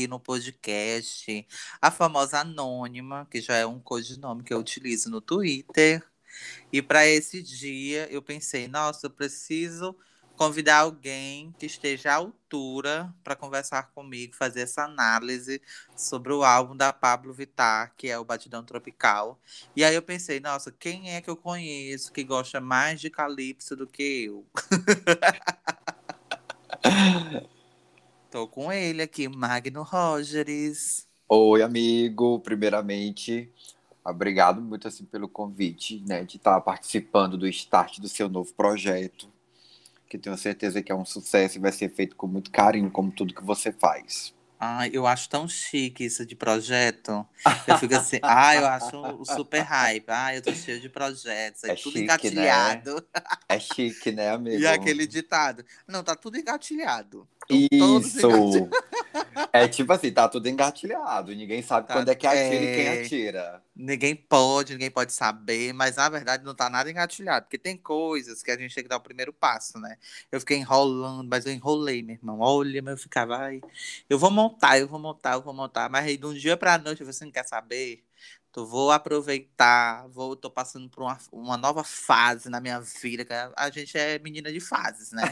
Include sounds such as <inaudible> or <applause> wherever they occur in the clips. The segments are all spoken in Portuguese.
aqui no podcast a famosa Anônima, que já é um codinome que eu utilizo no Twitter. E para esse dia eu pensei, nossa, eu preciso convidar alguém que esteja à altura para conversar comigo, fazer essa análise sobre o álbum da Pablo Vittar, que é o Batidão Tropical. E aí eu pensei, nossa, quem é que eu conheço que gosta mais de Calypso do que eu? <laughs> Tô com ele aqui, Magno Rogers. Oi, amigo. Primeiramente, obrigado muito assim pelo convite, né, de estar participando do start do seu novo projeto que tenho certeza que é um sucesso e vai ser feito com muito carinho, como tudo que você faz. Ah, eu acho tão chique isso de projeto. Eu fico assim, <laughs> ah, eu acho super hype. Ah, eu tô cheio de projetos, é, é tudo chique, engatilhado. Né? É chique, né, <laughs> amigo? E aquele ditado. Não, tá tudo engatilhado. Isso! é tipo assim, tá tudo engatilhado. Ninguém sabe tá, quando é que atira é... e quem é. atira. Ninguém pode, ninguém pode saber, mas na verdade não tá nada engatilhado. Porque tem coisas que a gente tem que dar o primeiro passo, né? Eu fiquei enrolando, mas eu enrolei, meu irmão. Olha, mas eu ficava, ai, eu vou montar, eu vou montar, eu vou montar. Mas aí de um dia pra noite você não quer saber. Tô, vou aproveitar, vou, tô passando por uma, uma nova fase na minha vida. a gente é menina de fases, né?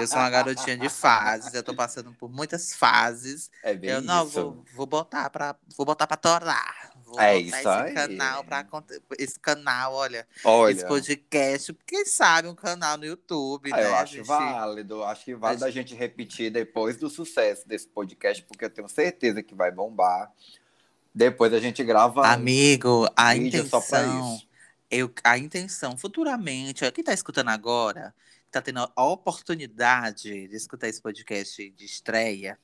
eu sou uma garotinha de fases, eu tô passando por muitas fases. É bem eu não isso. vou, vou botar para vou botar para torar. Vou é isso esse aí. canal para esse canal, olha, olha, esse podcast, quem sabe um canal no YouTube, ah, né? Eu acho gente... válido, acho que vale a gente repetir depois do sucesso desse podcast, porque eu tenho certeza que vai bombar. Depois a gente grava. Amigo, a intenção. Eu, a intenção, futuramente, quem está escutando agora, está tendo a oportunidade de escutar esse podcast de estreia,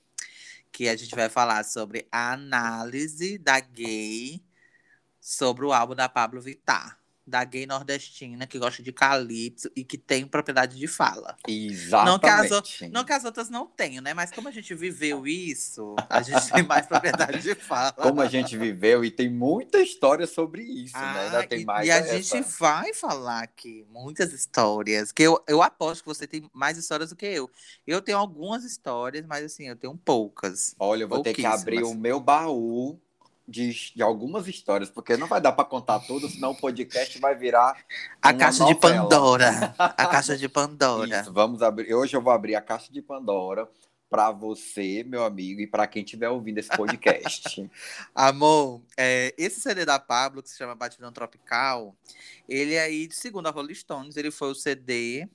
que a gente vai falar sobre a análise da gay sobre o álbum da Pablo Vittar da gay nordestina que gosta de calypso e que tem propriedade de fala. Exatamente. Não que, as, não que as outras não tenham, né? Mas como a gente viveu isso, a gente tem mais propriedade de fala. Como a gente viveu e tem muita história sobre isso, né? ah, né? Ainda tem mais e a essa... gente vai falar aqui muitas histórias, que eu, eu aposto que você tem mais histórias do que eu. Eu tenho algumas histórias, mas assim, eu tenho poucas. Olha, eu vou ter que abrir o meu baú de, de algumas histórias, porque não vai dar para contar tudo, senão o podcast vai virar. A caixa novela. de Pandora. A <laughs> caixa de Pandora. Isso, vamos abrir. Hoje eu vou abrir a caixa de Pandora para você, meu amigo, e para quem estiver ouvindo esse podcast. <laughs> Amor, é, esse CD da Pablo, que se chama Batidão Tropical, ele aí, segundo a Rolling Stones, ele foi o CD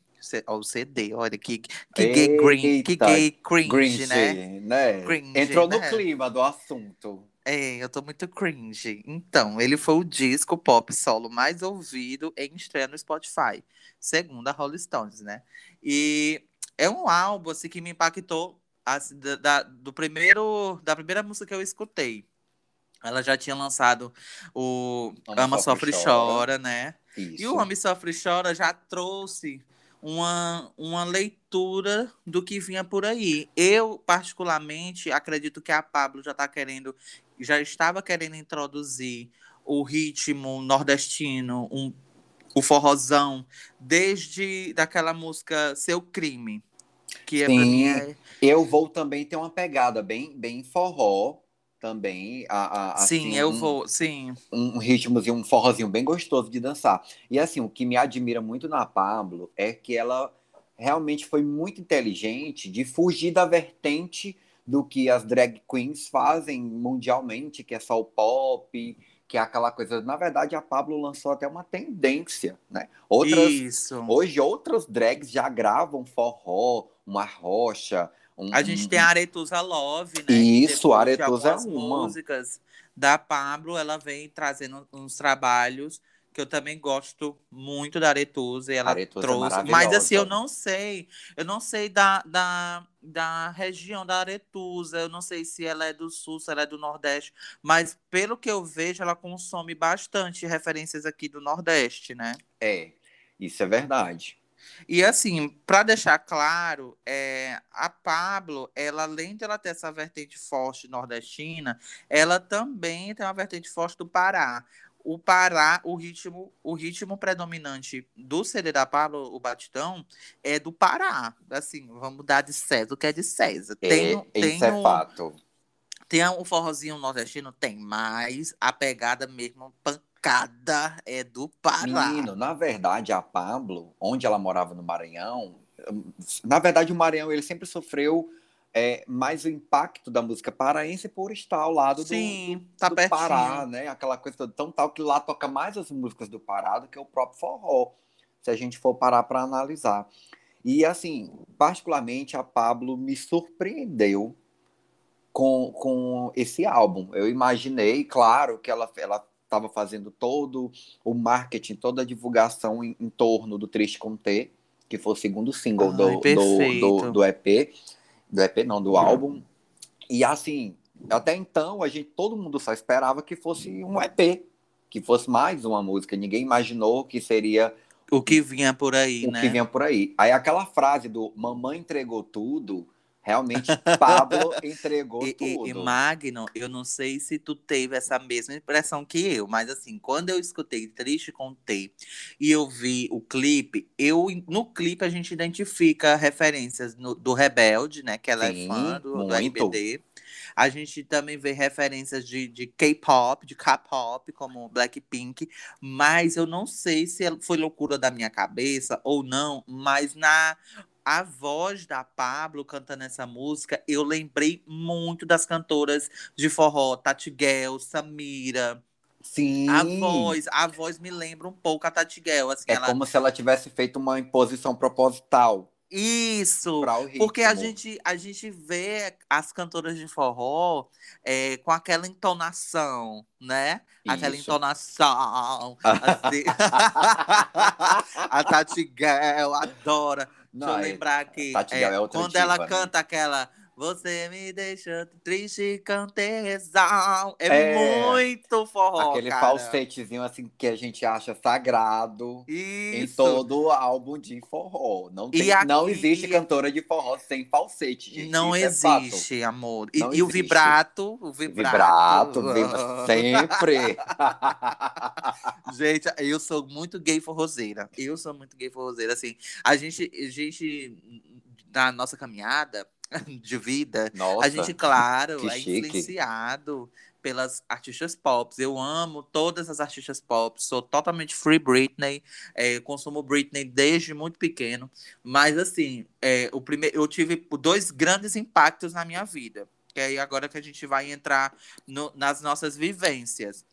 o CD, olha que, que gay green, que gay cringe, cringe né? né? Cringe, Entrou no né? clima do assunto. É, eu tô muito cringe. Então, ele foi o disco pop solo mais ouvido em estreia no Spotify, segundo a Rolling Stones, né? E é um álbum assim que me impactou assim, da, da, do primeiro da primeira música que eu escutei. Ela já tinha lançado o Ama, Ama Sofre, Sofre Chora, né? Isso. E o Ama Sofre Chora já trouxe uma, uma leitura do que vinha por aí. Eu, particularmente, acredito que a Pablo já está querendo já estava querendo introduzir o ritmo nordestino, um, o forrozão, desde daquela música Seu Crime. Que é sim, mim é... eu vou também ter uma pegada bem, bem forró também. A, a, sim, assim, eu um, vou, sim. Um ritmozinho, um forrozinho bem gostoso de dançar. E assim, o que me admira muito na Pablo é que ela realmente foi muito inteligente de fugir da vertente do que as drag queens fazem mundialmente, que é só o pop, que é aquela coisa. Na verdade, a Pablo lançou até uma tendência, né? Outras, Isso. Hoje, outras drags já gravam forró, uma rocha. Um, a gente tem a Aretusa Love, né? Isso, a Aretusa é uma. músicas da Pablo, ela vem trazendo uns trabalhos que eu também gosto muito da Aretusa e ela Aretusa é trouxe. É mas assim, eu não sei, eu não sei da, da, da região da Aretusa, eu não sei se ela é do sul, se ela é do nordeste, mas pelo que eu vejo, ela consome bastante referências aqui do nordeste, né? É, isso é verdade. E assim, para deixar claro, é, a Pablo, ela além de ela ter essa vertente forte nordestina, ela também tem uma vertente forte do Pará o Pará, o ritmo, o ritmo predominante do CD da Pablo, o Batidão, é do Pará. Assim, vamos dar de César o que é de César. É, tem, isso tem é fato. Tem o forrozinho nordestino? Tem, mas a pegada mesmo pancada é do Pará. Menino, na verdade, a Pablo, onde ela morava no Maranhão, na verdade, o Maranhão ele sempre sofreu é, mais o impacto da música paraense por estar ao lado Sim, do, tá do. Pará, né? Aquela coisa tão tal que lá toca mais as músicas do Pará do que o próprio forró, se a gente for parar para analisar. E assim, particularmente a Pablo me surpreendeu com, com esse álbum. Eu imaginei, claro, que ela ela estava fazendo todo o marketing, toda a divulgação em, em torno do Triste com T, que foi o segundo single Ai, do, do, do, do EP, do EP não, do álbum. E assim, até então a gente, todo mundo só esperava que fosse um EP, que fosse mais uma música. Ninguém imaginou que seria O que vinha por aí, o né? que vinha por aí. Aí aquela frase do mamãe entregou tudo, realmente <laughs> Pablo entregou E, e- tudo. e, Magno, eu não sei se tu teve essa mesma impressão que eu, mas assim, quando eu escutei Triste com T e eu vi o clipe, eu no clipe a gente identifica referências no- do Rebelde, né? Que ela Sim, é fã do, do. RBD. A gente também vê referências de, de K-pop, de K-pop, como Blackpink, mas eu não sei se foi loucura da minha cabeça ou não, mas na a voz da Pablo cantando essa música, eu lembrei muito das cantoras de forró, Tati Guel, Samira. Sim. A voz, a voz me lembra um pouco a Tati Guel, assim, É ela... como se ela tivesse feito uma imposição proposital Isso! Porque a gente, a gente vê as cantoras de forró é, com aquela entonação, né? Aquela Isso. entonação. <laughs> assim. <laughs> a Tati Guel adora. Não, Deixa eu é- lembrar que Tati é, é quando ela né? canta aquela Você me deixa triste com tesão. É, É, muito forró, Aquele cara. falsetezinho assim que a gente acha sagrado em Isso. todo álbum de forró. Não, tem, E não aqui- existe cantora de forró sem falsete, gente. Não Isso é existe, amor. E, e o vibrato, o Vibrato, vibrato. vibra <laughs> sempre. Gente, eu sou muito gay forrozeira. Eu sou muito gay forrozeira. Assim, a gente, a gente na nossa caminhada <laughs> de vida, Nossa, a gente, claro, é chique. influenciado pelas artistas pop. Eu amo todas as artistas pop. Sou totalmente free Britney. é, consumo Britney desde muito pequeno. Mas assim, é, o primeiro, eu tive dois grandes impactos na minha vida. Que aí agora que a gente vai entrar no- nas nossas vivências.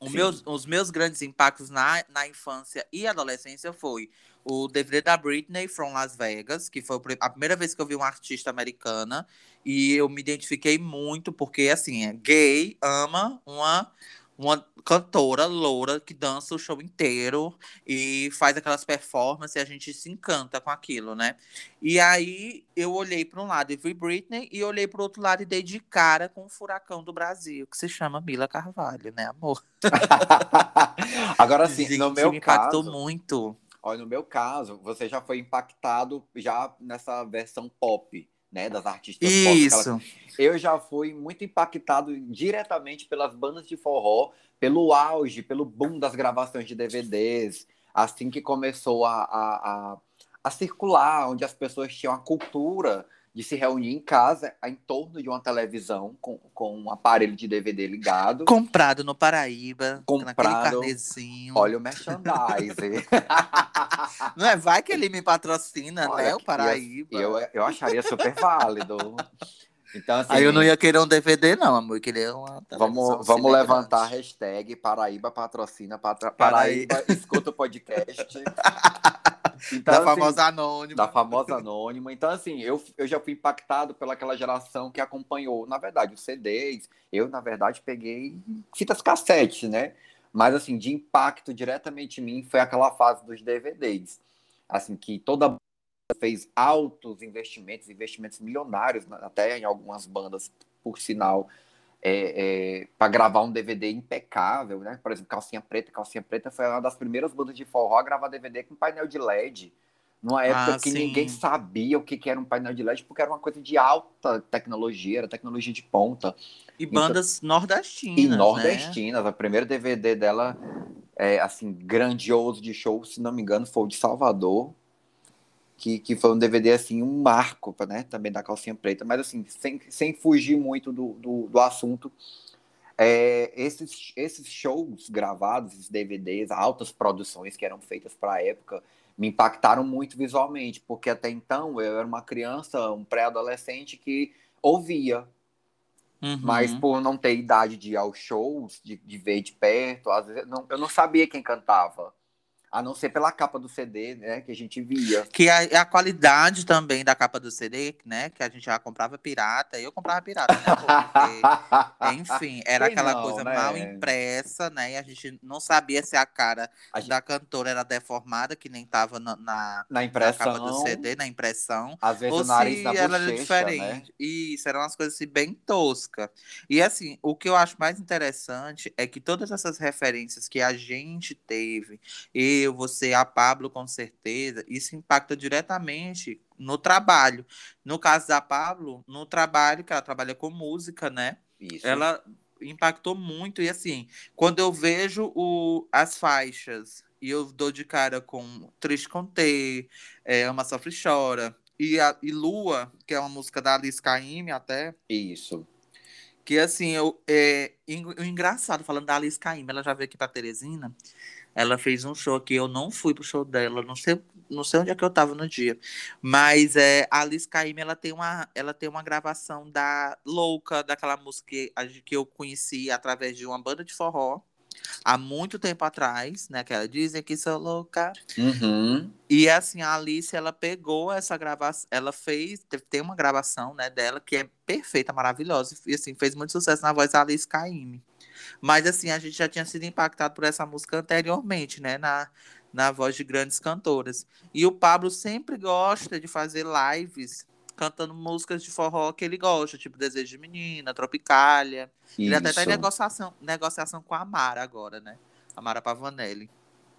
Meus, os meus grandes impactos na, na infância e adolescência foi o DVD da Britney from Las Vegas, que foi a primeira vez que eu vi uma artista americana e eu me identifiquei muito porque assim, é gay ama uma uma cantora loura que dança o show inteiro e faz aquelas performances e a gente se encanta com aquilo, né? E aí eu olhei para um lado e vi Britney e olhei para o outro lado e dei de cara com o furacão do Brasil, que se chama Mila Carvalho, né, amor? <laughs> Agora sim, no meu me impactou caso, muito. Olha, no meu caso, você já foi impactado já nessa versão pop, né, das artistas pop. aquela- Isso. Eu já fui muito impactado diretamente pelas bandas de forró, pelo auge, pelo boom das gravações de DVDs, assim que começou a, a, a, a circular, onde as pessoas tinham a cultura de se reunir em casa em torno de uma televisão com, com um aparelho de DVD ligado. Comprado no Paraíba, naquele Comprado. carnezinho. Olha o merchandising. <laughs> Não é? Vai que ele me patrocina, Olha, né? O Paraíba. eu, eu acharia super válido. Então, assim, Aí eu não ia querer um DVD, não, amor. Eu queria uma Vamos, vamos levantar a hashtag Paraíba patrocina, patra- Paraí- Paraíba escuta o podcast. <laughs> Então, Da assim, famosa anônima. da famosa anônima. Então, assim, eu, eu já fui impactado pelaquela geração que acompanhou, na verdade, os CDs. Eu, na verdade, peguei fitas cassete, né? Mas, assim, de impacto diretamente em mim foi aquela fase dos DVDs. Assim, que toda banda fez altos investimentos, investimentos milionários, até em algumas bandas, por sinal, para gravar um DVD impecável, né? Por exemplo, Calcinha Preta. Calcinha Preta foi uma das primeiras bandas de forró a gravar DVD com painel de LED. Numa época Ah, que sim. ninguém sabia o que, que era um painel de LED, porque era uma coisa de alta tecnologia, era tecnologia de ponta. E bandas nordestinas. E né? nordestinas. O primeiro DVD dela, é, assim, grandioso de show, se não me engano, foi o de Salvador. Que, que foi um DVD, assim, um marco, né? Também da calcinha preta. Mas, assim, sem, sem fugir muito do, do, do assunto, é, esses, esses shows gravados, esses DVDs, altas produções que eram feitas para a época, me impactaram muito visualmente, porque até então eu era uma criança, um pré-adolescente que ouvia, uhum. mas por não ter idade de ir aos shows, de, de ver de perto, às vezes não, eu não sabia quem cantava. A não ser pela capa do CD, né? Que a gente via. Que a, a qualidade também da capa do CD, né? Que a gente já comprava pirata. Eu comprava pirata, né? Porque, <laughs> enfim, era Quem aquela não, coisa né? mal impressa, né? E a gente não sabia se a cara a da cantora era deformada, que nem tava na, na, na, impressão, na capa do CD, na impressão. Às vezes ou o nariz se na ela bochecha, era diferente. Né? Isso, eram umas coisas assim, bem toscas. E assim, o que eu acho mais interessante é que todas essas referências que a gente teve, e eu, você, a Pablo, com certeza, isso impacta diretamente no trabalho. No caso da Pablo, no trabalho, que ela trabalha com música, né? Isso. Ela impactou muito. E assim, quando eu vejo o, as faixas e eu dou de cara com Triste com T, é, Ama Sofre Chora, e, a, e Lua, que é uma música da Alice Caymmi até. Isso. Que assim, eu, é, o engraçado, falando da Alice Caymmi, ela já veio aqui pra Teresina. Ela fez um show aqui, eu não fui pro show dela, não sei, não sei onde é que eu tava no dia. Mas é, a Alice Caymmi, ela tem uma, ela tem uma gravação da Louca, daquela música que, que eu conheci através de uma banda de forró há muito tempo atrás, né? Que ela dizem que sou louca. Uhum. E assim, a Alice, ela pegou essa gravação, ela fez, tem uma gravação, né, dela que é perfeita, maravilhosa. E assim, fez muito sucesso na voz da Alice Caymmi. Mas assim, a gente já tinha sido impactado por essa música anteriormente, né? Na, na voz de grandes cantoras. E o Pablo sempre gosta de fazer lives cantando músicas de forró que ele gosta, tipo Desejo de Menina, Tropicália. Isso. Ele até tá em negociação, negociação com a Mara agora, né? A Mara Pavanelli.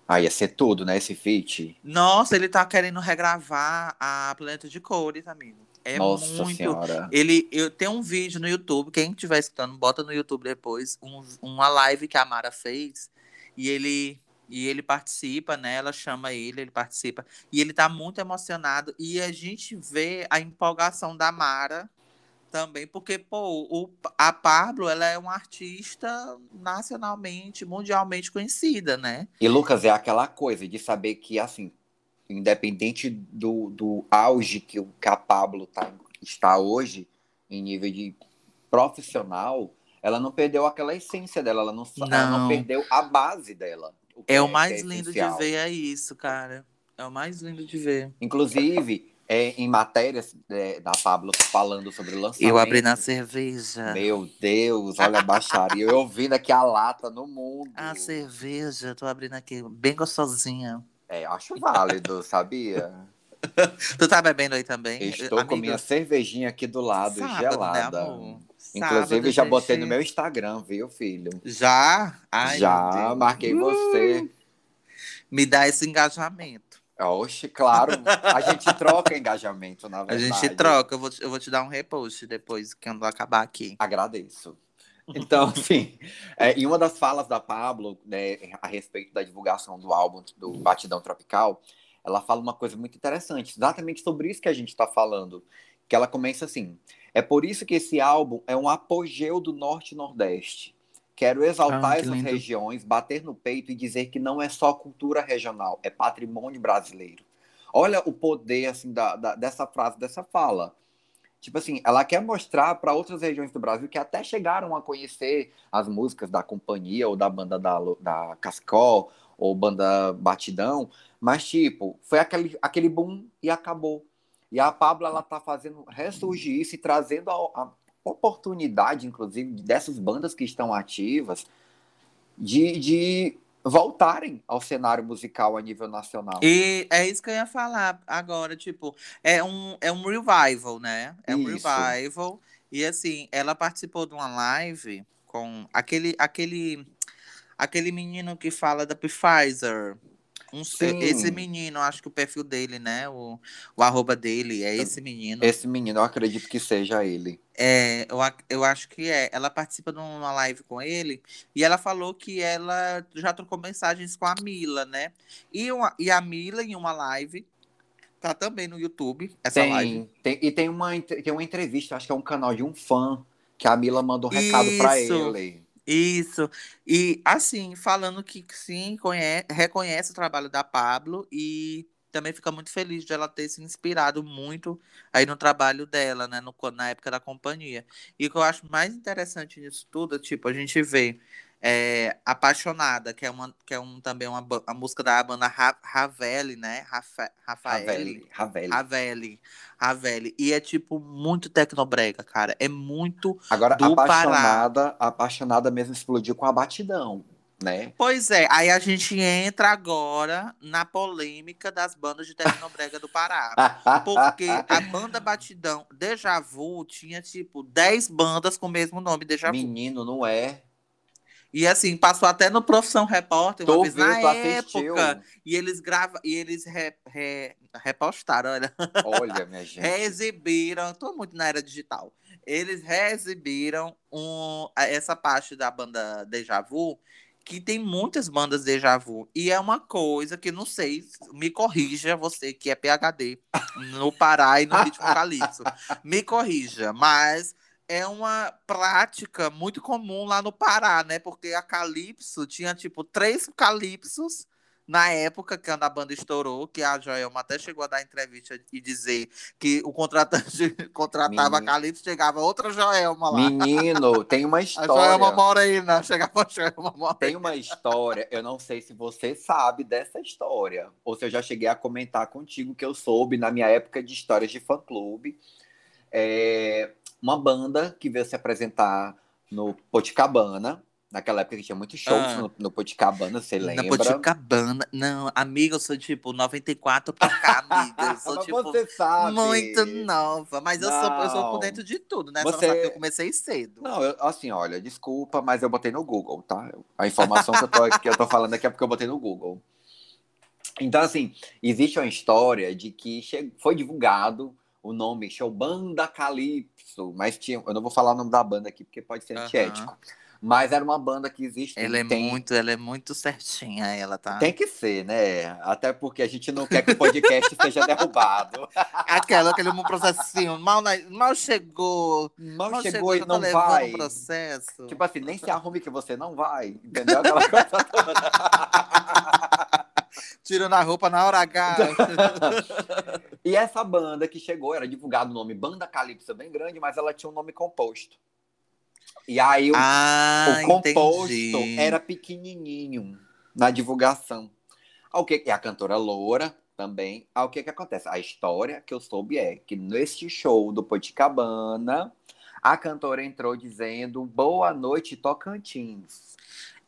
Ah, ia ser tudo, né? Esse feat. Nossa, ele tá querendo regravar a Planeta de Cores, amigo. É Nossa muito. Senhora. Ele, eu tenho um vídeo no YouTube, quem estiver escutando, bota no YouTube depois, um, uma live que a Mara fez. E ele e ele participa, né? Ela chama ele, ele participa. E ele tá muito emocionado. E a gente vê a empolgação da Mara também, porque, pô, o, a Pablo, ela é uma artista nacionalmente, mundialmente conhecida, né? E, Lucas, é aquela coisa de saber que, assim, independente do, do auge que, o, Pablo tá, está hoje, em nível de profissional, ela não perdeu aquela essência dela, ela não, não. Ela não perdeu a base dela. O é, é, o mais é lindo de ver, é isso, cara. É o mais lindo de ver. Inclusive, é, em matérias é, da Pablo falando sobre lançamento. Eu abri na cerveja. Meu Deus, olha a baixaria. Eu ouvindo aqui a lata no mundo. A cerveja, tô abrindo aqui, bem gostosinha. É, acho válido, sabia? <laughs> tu tá bebendo aí também? Estou Amiga? com minha cervejinha aqui do lado, Sábado, né, gelada. Né, Inclusive, já botei no meu Instagram, viu, filho? Já? Ai, já, marquei uh! você. Me dá esse engajamento. Oxe, claro. <laughs> A gente troca engajamento, na verdade. A gente troca. Eu vou, eu vou te dar um repost depois, quando acabar aqui. Agradeço. Então, <laughs> assim, é, em uma das falas da Pablo, né, a respeito da divulgação do álbum do Batidão Tropical, ela fala uma coisa muito interessante, exatamente sobre isso que a gente está falando. Que ela começa assim: é por isso que esse álbum é um apogeu do Norte e Nordeste. Quero exaltar ah, essas lindo. regiões, bater no peito e dizer que não é só cultura regional, é patrimônio brasileiro. Olha o poder assim da, da dessa frase, dessa fala. Tipo assim, ela quer mostrar para outras regiões do Brasil que até chegaram a conhecer as músicas da companhia ou da banda da, da Cascol ou banda Batidão, mas tipo, foi aquele, aquele boom e acabou. E a Pablo ela tá fazendo ressurgir isso e trazendo a, a oportunidade, inclusive, dessas bandas que estão ativas de, de voltarem ao cenário musical a nível nacional. E é isso que eu ia falar agora, tipo, é um, é um revival, né? É um isso. revival. E assim, ela participou de uma live com aquele aquele aquele menino que fala da Pfizer. Um, esse menino, acho que o perfil dele, né? O, o arroba dele é esse menino. Esse menino, eu acredito que seja ele. É, eu, eu acho que é. Ela participa de uma live com ele e ela falou que ela já trocou mensagens com a Mila, né? E, uma, e a Mila, em uma live, Tá também no YouTube, essa tem, live. Tem, e tem uma, tem uma entrevista, acho que é um canal de um fã, que a Mila mandou um recado para ele. Isso. E assim, falando que sim, conhece, reconhece o trabalho da Pablo e também fica muito feliz de ela ter se inspirado muito aí no trabalho dela, né, no, na época da companhia. E o que eu acho mais interessante nisso tudo, tipo, a gente vê é, Apaixonada, que é, uma, que é um, também uma, a música da banda Ra Ravelli, né? Rafa, Rafael. Ravelli. Ravelli. Ravelli. E é, tipo, muito tecnobrega, cara. É muito Agora, apaixonada, Pará. Apaixonada mesmo explodiu com a batidão, né? Pois é. Aí a gente entra agora na polêmica das bandas de tecnobrega <laughs> do Pará. Porque a banda Batidão, Deja Vu, tinha, tipo, 10 bandas com o mesmo nome, Deja Vu. Menino, não é? E assim, passou até no Profissão Repórter, uma Tô vez na vendo, tu assistiu. época. E eles gravam, e eles re, re- repostaram, olha. Olha, minha <laughs> gente. Reexibiram, tô muito na era digital. Eles reexibiram um, essa parte da banda Deja Vu, que tem muitas bandas Deja Vu. E é uma coisa que não sei, me corrija você que é PHD no Pará e no Ritmo <laughs> Calypso. Me corrija, mas é uma prática muito comum lá no Pará, né? Porque a Calypso tinha tipo três Calypsos na época que a banda estourou, que a Joelma até chegou a dar entrevista e dizer que o contratante <laughs> contratava a Menino. Calypso, chegava outra Joelma lá. Menino, tem uma <laughs> A Joelma história. Morena, chegava a Joelma Morena. Tem uma história, eu não sei se você sabe dessa história, ou se eu já cheguei a comentar contigo que eu soube na minha época de histórias de fã-clube. É, uma banda que veio se apresentar no Poticabana, naquela época que tinha muitos shows Ah. no, no Poticabana, você Na lembra? Poticabana. Não, amiga, eu sou tipo 94 pra cá, <laughs> amiga. Eu sou Mas tipo você sabe. muito nova. Mas eu sou, eu sou por dentro de tudo, né? Só Você- sabe que eu comecei cedo. Não, eu- assim, olha, desculpa, mas eu botei no Google, tá? A informação que eu tô, que eu tô falando aqui é porque eu botei no Google. Então, assim, existe uma história de que che- foi divulgado o nome Show Banda Calypso, mas tinha, eu não vou falar o nome da banda aqui porque pode ser antiético. Mas era uma banda que existe. Ela é tem, muito, ela é muito certinha, ela tá. Tem que ser, né? Até porque a gente não quer que o podcast <laughs> seja derrubado. Aquela, aquele processinho, mal, na- mal chegou. Mal, Mal chegou, e já tá não levando vai. processo. Tipo assim, nem se arrume que você não vai. Entendeu? Aquela coisa toda. <laughs> Tirando a roupa na hora H. <laughs> E essa banda que chegou, era divulgado o nome Banda Calypso bem grande, mas ela tinha um nome composto. E aí o, ah, o composto entendi. era pequenininho na divulgação. Ao que e a cantora Loura também. Ao que que acontece? A história que eu soube é que neste show do Poticabana, a cantora entrou dizendo Boa noite, Tocantins.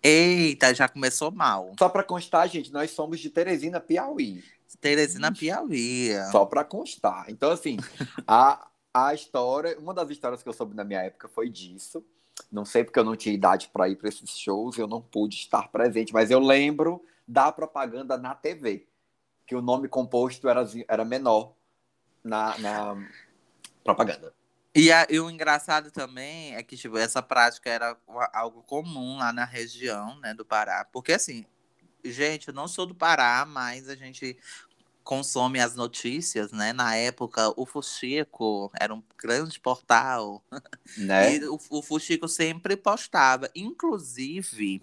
Eita, já começou mal. Só para constar, gente, nós somos de Teresina, Piauí. Teresina Piauí. Só para constar. Então, assim, a, a história, uma das histórias que eu soube na minha época foi disso. Não sei porque eu não tinha idade para ir para esses shows, eu não pude estar presente, mas eu lembro da propaganda na TV, que o nome composto era, era menor na, na propaganda. E, a- e o engraçado também é que, tipo, essa prática era algo comum lá na região, né, do Pará. Porque, assim, gente, eu não sou do Pará, mas a gente consome as notícias, né? Na época, o Fuxico era um grande portal. <laughs> Né? E o, o Fuxico sempre postava. Inclusive,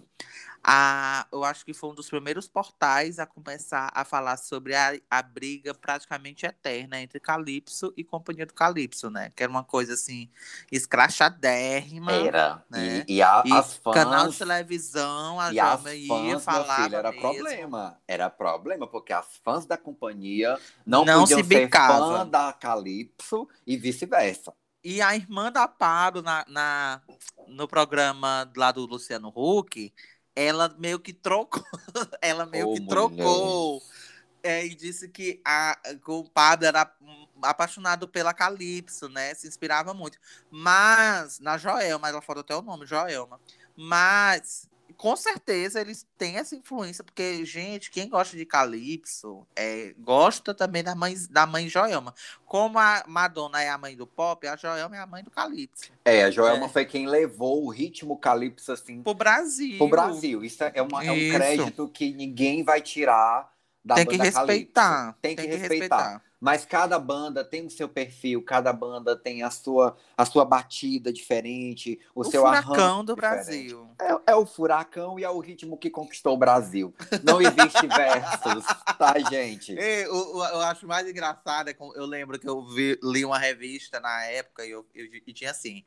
a, eu acho que foi um dos primeiros portais a começar a falar sobre a, a briga praticamente eterna entre Calypso e Companhia do Calypso, né? Que era uma coisa assim, escrachadérrima. Era. né? E, e, a, E as fãs. canal de televisão, a Jovem fãs, ia falar. era problema. Era problema, porque as fãs da companhia não, Não podiam se ser bicava. fã da Calypso e vice-versa. E a irmã da Pablo, na, na- no programa lá do Luciano Huck, ela meio que trocou. <laughs> ela meio Ô, que trocou. é, e disse que, a, que o Pablo era apaixonado pela Calypso, né? Se inspirava muito. Mas, na Joelma, ela falou até o nome, Joelma. Mas, com certeza, eles têm essa influência, porque, gente, quem gosta de Calypso é, gosta também da mãe, da mãe Joelma. Como a Madonna é a mãe do pop, a Joelma é a mãe do Calypso. É, a Joelma É. foi quem levou o ritmo Calypso assim Pro Brasil. pro Brasil. Isso é, uma- é um Isso. crédito que ninguém vai tirar da Tem que respeitar. Calypso. Tem que respeitar. Mas cada banda tem o seu perfil, cada banda tem a sua, a sua batida diferente, o, O seu furacão do diferente. Brasil. É, é o furacão e é o ritmo que conquistou o Brasil. Não existe <laughs> versos, tá, gente? E, o- eu acho mais engraçado, é eu lembro que eu vi- li uma revista na época e, eu, eu- e tinha assim: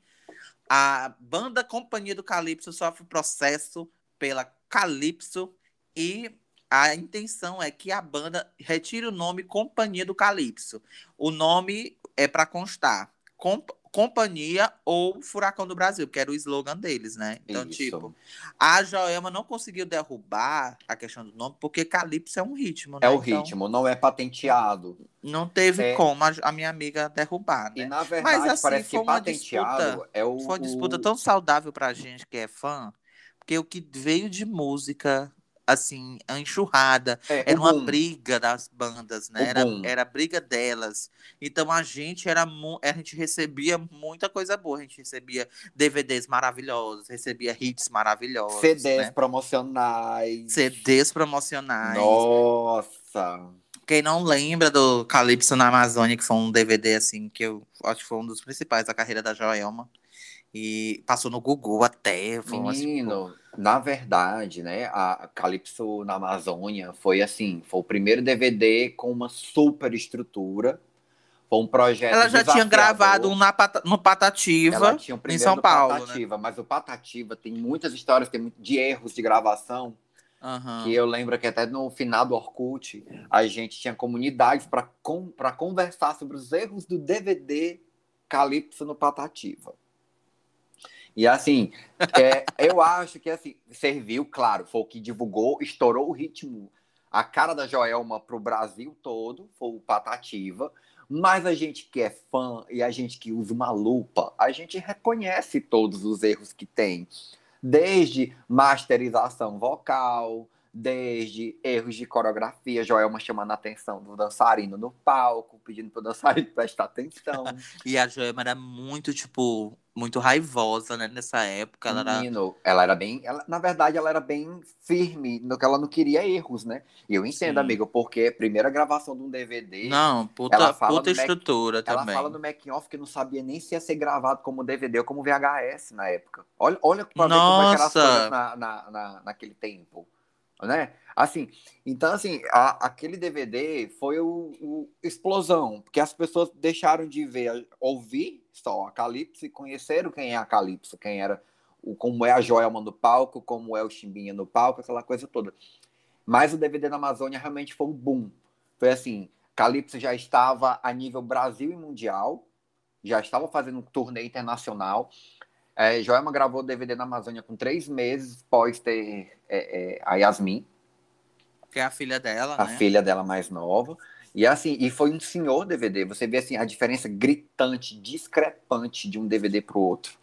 a banda Companhia do Calypso sofre processo pela Calypso e a intenção é que a banda retire o nome Companhia do Calypso. O nome é para constar Comp- Companhia ou Furacão do Brasil, que era o slogan deles, né? Então, Isso. tipo, a Joelma não conseguiu derrubar a questão do nome, porque Calypso é um ritmo, né? É o Então, ritmo, não é patenteado. não teve É. como a, minha amiga derrubar, E né? na verdade, assim, parece que patenteado disputa- é o. Foi uma disputa tão saudável pra gente que é fã, porque o que veio de música, assim, a enxurrada, é, era uma boom. briga das bandas, O né? Era, boom. era a briga delas. Então a gente era a gente recebia muita coisa boa, a gente recebia DVDs maravilhosos, recebia hits maravilhosos, CDs né? promocionais. CDs promocionais. Nossa. Quem não lembra do Calypso na Amazônia, que foi um DVD assim, que eu acho que foi um dos principais da carreira da Joelma. E passou no Google até. Foi tipo, Menino, na verdade, né, a Calypso na Amazônia foi assim, foi o primeiro DVD com uma super estrutura. Foi um projeto ela já tinha gravado um na no Patativa. Ela tinha o primeiro São no Paulo, né? Patativa, mas o Patativa tem muitas histórias tem de erros de gravação. Aham. Que eu lembro que até no final do Orkut, a gente tinha comunidades para pra conversar sobre os erros do DVD Calypso no Patativa. E assim, é, eu acho que assim, serviu, claro, foi o que divulgou, estourou o ritmo, a cara da Joelma pro Brasil todo, foi o Patativa. Mas a gente que é fã e a gente que usa uma lupa, a gente reconhece todos os erros que tem desde masterização vocal, desde erros de coreografia, Joelma chamando a atenção do dançarino no palco, pedindo pro dançarino <laughs> prestar atenção. E a Joelma era muito, tipo, muito raivosa, né? Nessa época. Ela era. Menino, ela era bem, ela, na verdade, ela era bem firme no que ela não queria erros, né? E eu entendo, Sim. amigo, porque primeira gravação de um DVD, Não, puta, Ela fala puta do Mac- estrutura ela também. fala no making off que não sabia nem se ia ser gravado como DVD ou como VHS na época. Olha, olha pra ver como é que Nossa! coisas na, na, na- naquele tempo, né? Assim, então assim, a- aquele DVD foi o, o explosão, porque as pessoas deixaram de ver, ouvir só a Calypso e conheceram quem é a Calypso, quem era o como é a Joelma no palco, como é o Chimbinha no palco, aquela coisa toda. Mas o DVD da Amazônia realmente foi um boom. Foi assim, Calypso já estava a nível Brasil e mundial, já estava fazendo um turnê internacional. É, Joelma gravou o DVD na Amazônia com três meses pós ter é, é, a Yasmin, Que é a filha dela, a né? filha dela mais nova. E assim, e foi um senhor DVD. Você vê assim a diferença gritante, discrepante de um DVD pro outro.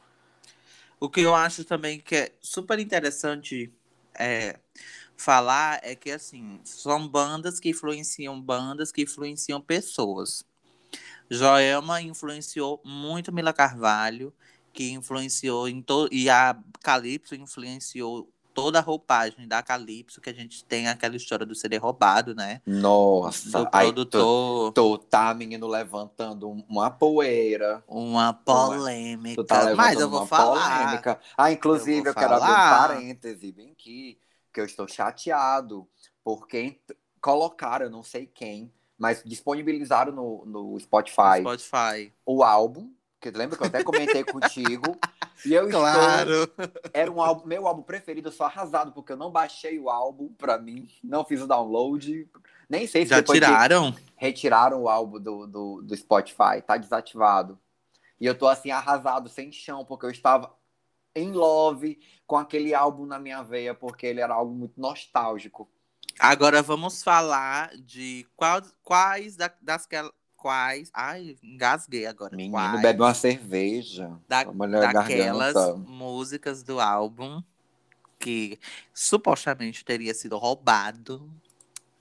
O que eu acho também que é super interessante é, falar é que, assim, são bandas que influenciam bandas que influenciam pessoas. Joelma influenciou muito Mila Carvalho, que influenciou em todo. E a Calypso influenciou toda a roupagem da Calypso, que a gente tem aquela história do CD roubado, né? Nossa, Do produtor. tô, tá, menino, levantando uma poeira. Uma polêmica. Tu tá levantando Mas eu vou uma falar. polêmica. Ah, inclusive, Eu eu, quero abrir um parêntese bem aqui, que eu estou chateado, porque colocaram, não sei quem, mas disponibilizaram no, no Spotify Spotify. o álbum, que lembra que eu até comentei contigo, <laughs> e eu estou Claro. era um álbum, meu álbum preferido, eu sou arrasado, porque eu não baixei o álbum pra mim, não fiz o download. Nem sei se Já tiraram? retiraram o álbum do, do, do Spotify, tá desativado. E eu tô assim, arrasado, sem chão, porque eu estava em love com aquele álbum na minha veia, porque ele era algo muito nostálgico. Agora vamos falar de quais, quais da- das quais. Ai, engasguei agora. Menino, quais bebe uma cerveja. da- daquelas garganta. músicas do álbum que supostamente teria sido roubado.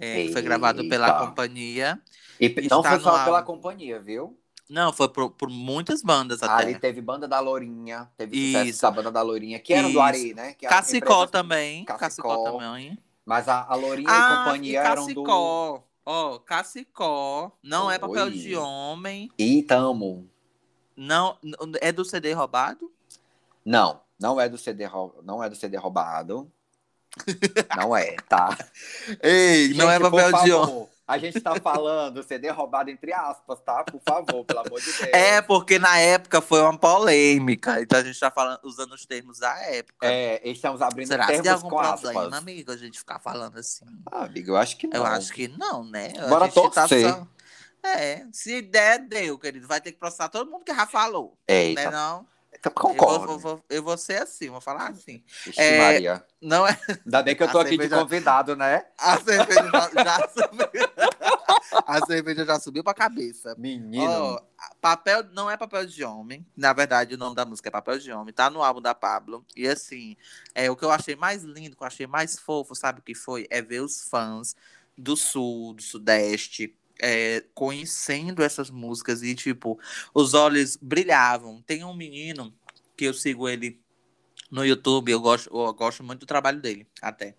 é, foi gravado pela companhia. E não está foi só pela álbum. companhia, viu? Não, foi por, por muitas bandas até. Ali teve Banda da Lourinha, teve sucesso Isso. da Banda da Lourinha, que era do Isso. Ari, né? Que Cacicó empresa- também. Cacicó. Cacicó também. Mas a, a Lourinha e Ah, companhia e eram do. Ó, Cacicó, não é papel Oi. de homem. E tamo. Não, é do CD roubado? Não, não é do CD, não é do CD roubado. <laughs> Não é, tá? Ei, não é Gente, papel de homem. A gente tá falando CD roubado entre aspas, tá? Por favor, pelo amor de Deus. É, porque na época foi uma polêmica. Então a gente tá falando, usando os termos da época. É, estamos abrindo Será que tem termos algum com problema, aspas. amigo, a gente ficar falando assim? Ah, amigo, eu acho que não. Eu acho que não, né? A Bora gente torcer. só- É, se der, deu, querido. Vai ter que processar todo mundo que já falou. Eita, Né, não? Então Eu vou, concordo. vou- vou- eu vou ser assim, vou falar assim. Ixi, É, Maria. Não é. Ainda bem que eu tô a aqui de cerveja- convidado, né? A cerveja já, já subiu. A cerveja já subiu pra cabeça. Menino. Ó, papel não é papel de homem. Na verdade, o nome da música é Papel de Homem. Tá no álbum da Pablo. E assim, é o que eu achei mais lindo, que eu achei mais fofo, sabe o que foi? É ver os fãs do sul, do sudeste, é, conhecendo essas músicas e tipo, os olhos brilhavam. Tem um menino que eu sigo ele no YouTube, eu gosto, eu gosto muito do trabalho dele, até.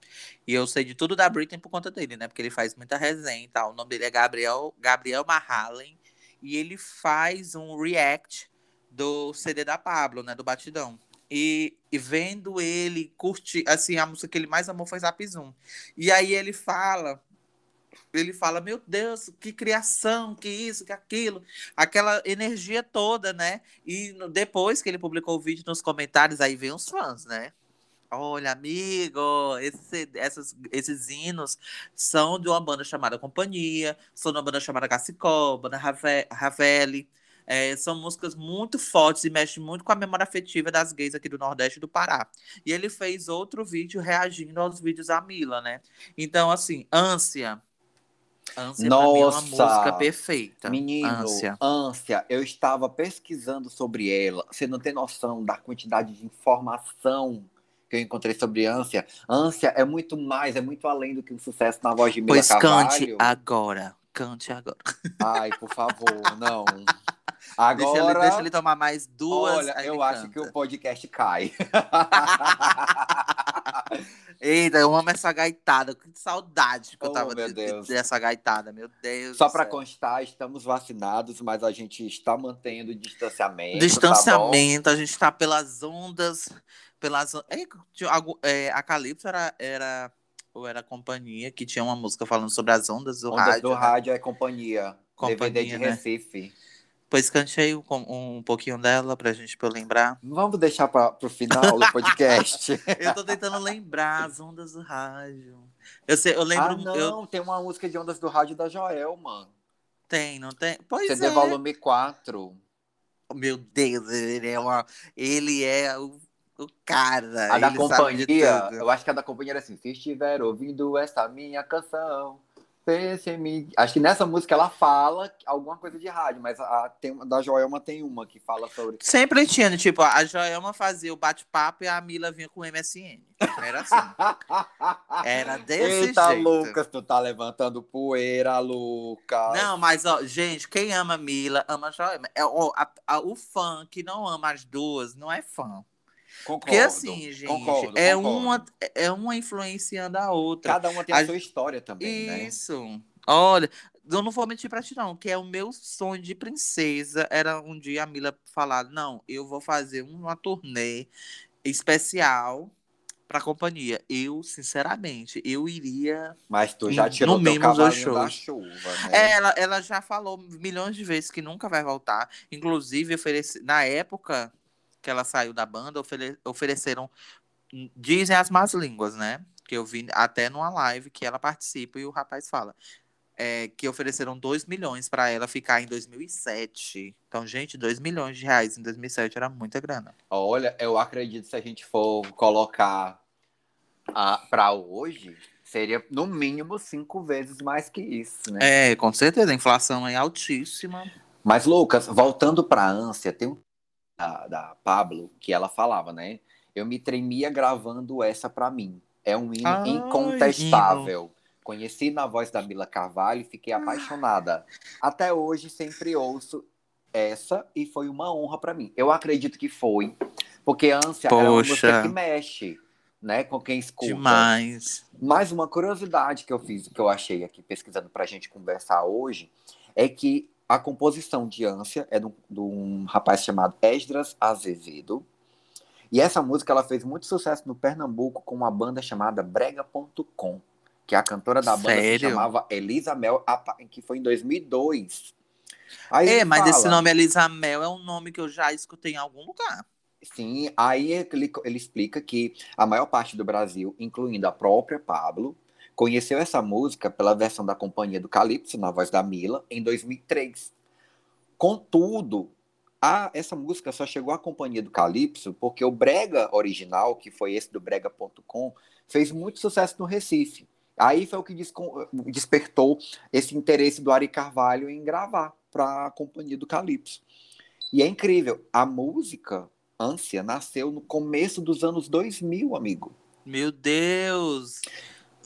E eu sei de tudo da Britney por conta dele, né? Porque ele faz muita resenha e tal. O nome dele é Gabriel, Gabriel Mahalen. E ele faz um react do CD da Pablo, né? Do Batidão. E, e vendo ele curtir, assim, a música que ele mais amou foi Zap Zoom. E aí ele fala, ele fala, meu Deus, que criação, que isso, que aquilo. Aquela energia toda, né? E depois que ele publicou o vídeo nos comentários, aí vem os fãs, né? Olha, amigo, esse, essas, esses hinos são de uma banda chamada Companhia, são de uma banda chamada Cacicó, banda Rave- Ravelli. É, são músicas muito fortes e mexem muito com a memória afetiva das gays aqui do Nordeste do Pará. E ele fez outro vídeo reagindo aos vídeos da Mila, né? Então, assim, Ânsia. Ânsia pra mim é uma Nossa! música perfeita. Menino, Ânsia. ânsia. eu estava pesquisando sobre ela. Você não tem noção da quantidade de informação que eu encontrei sobre ânsia. Ânsia é muito mais, é muito além do que um sucesso na voz de Mila Pois Carvalho. cante agora. Cante agora. Ai, por favor, <laughs> não. Deixa, ele, Agora, deixa ele tomar mais duas. olha, eu acho canta. que o podcast cai. <laughs> Eita, eu amo essa gaitada. Que saudade que eu Oh, tava meu de- Deus. dessa gaitada, meu Deus. Só do para constar, estamos vacinados, mas a gente está mantendo o distanciamento. Tá Distanciamento, a gente tá pelas ondas. Pelas é, é, a Calypso era, era. Ou era a companhia que tinha uma música falando sobre as ondas do? Ondas rádio. do né? rádio é companhia. DVD de Companhia, né? Recife. Pois cantei um, um pouquinho dela pra gente pra eu lembrar. Vamos deixar para o final do podcast. <laughs> Eu tô tentando lembrar as ondas do rádio. Eu, sei, eu lembro. ah, não, Eu, tem uma música de Ondas do Rádio da Joelma. tem, não tem? Pois CD é. volume 4. Meu Deus, ele é uma. Ele é o, o cara. A da companhia, eu acho que a da companhia era assim, se estiver ouvindo essa minha canção, mim. Acho que nessa música ela fala alguma coisa de rádio, mas a, tem, da Joelma tem uma que fala sobre. Sempre tinha, tipo, a Joelma fazia o bate-papo e a Mila vinha com o MSN. Era assim. <laughs> Era desse Eita, jeito. Lucas, tu tá levantando poeira, Lucas. Não, mas, ó, gente, quem ama Mila, ama Joelma. É, ó, a- a- o fã que não ama as duas não é fã. Concordo, Porque assim, gente, concordo, é, concordo. Uma, é uma influenciando a outra. Cada uma tem a, a- sua história também, né? Isso. Olha, eu não vou mentir pra ti, não, que é o meu sonho de princesa. Era um dia a Mila falar: não, eu vou fazer uma turnê especial pra companhia. Eu, sinceramente, eu iria. Mas tu já No tirou teu os dois cavalinho da chuva, né? É, ela, ela já falou milhões de vezes que nunca vai voltar. Inclusive, oferece... na época que ela saiu da banda, ofere- ofereceram. Dizem as más línguas, né? Que eu vi até numa live que ela participa e o rapaz fala. é, que ofereceram 2 milhões pra ela ficar em 2007. Então, gente, 2 milhões de reais em 2007 era muita grana. Olha, eu acredito se a gente for colocar a, pra hoje, seria no mínimo cinco vezes mais que isso, né? É, com certeza, a inflação é altíssima. Mas, Lucas, voltando pra ânsia, tem um da, da Pablo que ela falava, né? Eu me tremia gravando essa pra mim. É um hino Ai, incontestável. Conheci na voz da Mila Carvalho e fiquei Ah. apaixonada. Até hoje sempre ouço essa e foi uma honra pra mim. Eu acredito que foi, porque ânsia é uma Poxa. música que mexe. né? Com quem escuta. Demais. Mais uma curiosidade que eu fiz, que eu achei aqui pesquisando para a gente conversar hoje, é que a composição de Ânsia é de um, de um rapaz chamado Esdras Azevedo. E essa música ela fez muito sucesso no Pernambuco com uma banda chamada Brega.com, que a cantora da banda Sério? se chamava Elisa Mel, que foi em 2002. Aí É, mas fala- esse nome Elisa Mel é um nome que eu já escutei em algum lugar. Sim, aí ele, ele explica que a maior parte do Brasil, incluindo a própria Pablo, conheceu essa música pela versão da Companhia do Calypso, na voz da Mila, em 2003. Contudo, a, essa música só chegou à Companhia do Calypso porque o Brega original, que foi esse do Brega.com, fez muito sucesso no Recife. Aí foi o que despertou esse interesse do Ari Carvalho em gravar para a Companhia do Calypso. E é incrível, a música Ânsia nasceu no começo dos anos 2000, amigo. Meu Deus!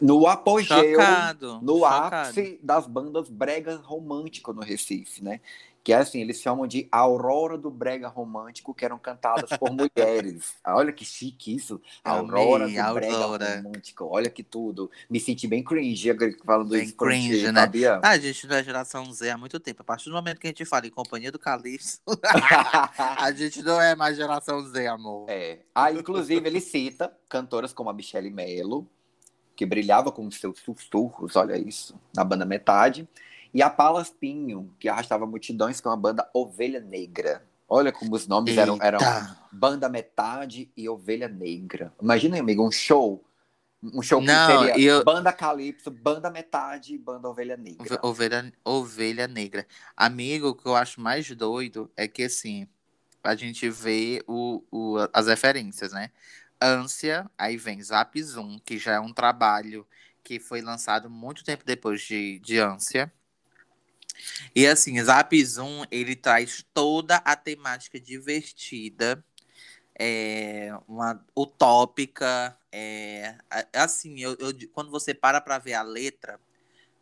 No apogeu, Chocado. no chocado. ápice das bandas brega romântico no Recife, né? Que é assim, eles chamam de Aurora do Brega Romântico, que eram cantadas por <laughs> mulheres. Olha que chique isso. Aurora Amei, do Brega Aurora. Romântico. Olha que tudo. Me senti bem cringe falando Bem isso. ti, cringe, né? sabia? Ah, a gente não é geração Z há muito tempo. A partir do momento que a gente fala em Companhia do Calypso, <laughs> a gente não é mais geração Z, amor. É. Ah, inclusive, ele cita cantoras como a Michelle Mello, que brilhava com seus sussurros, olha isso, na banda Metade, e a Palas Pinho, que arrastava multidões com a banda Ovelha Negra. Olha como os nomes eram, eram. Banda Metade e Ovelha Negra. Imagina, amigo, um show. Um show que Não, seria eu- Banda Calypso, Banda Metade e Banda Ovelha Negra. Ove- Ovelha, ovelha negra. Amigo, o que eu acho mais doido é que, assim, a gente vê o, o, as referências, né? Ânsia, aí vem Zap Zoom, que já é um trabalho que foi lançado muito tempo depois de, de Ânsia. E assim, Zap Zoom, ele traz toda a temática divertida, é, uma utópica, é, assim, eu, eu- quando você para pra ver a letra,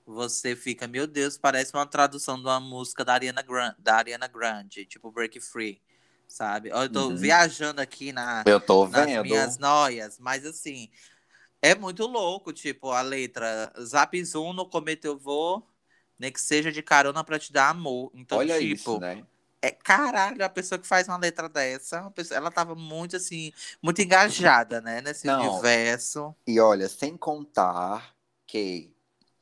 você fica, meu Deus, parece uma tradução de uma música da Ariana Grande, da Ariana Grande tipo Break Free, sabe? Eu tô Uhum. viajando aqui na, Eu tô nas vendo. minhas noias, mas assim, é muito louco, tipo, a letra Zap Zoom no cometa eu vou, nem que seja de carona pra te dar amor. Então, Olha tipo, isso, né? é caralho, a pessoa que faz uma letra dessa, uma pessoa- ela tava muito assim, muito engajada, né, nesse Não. universo. E olha, sem contar que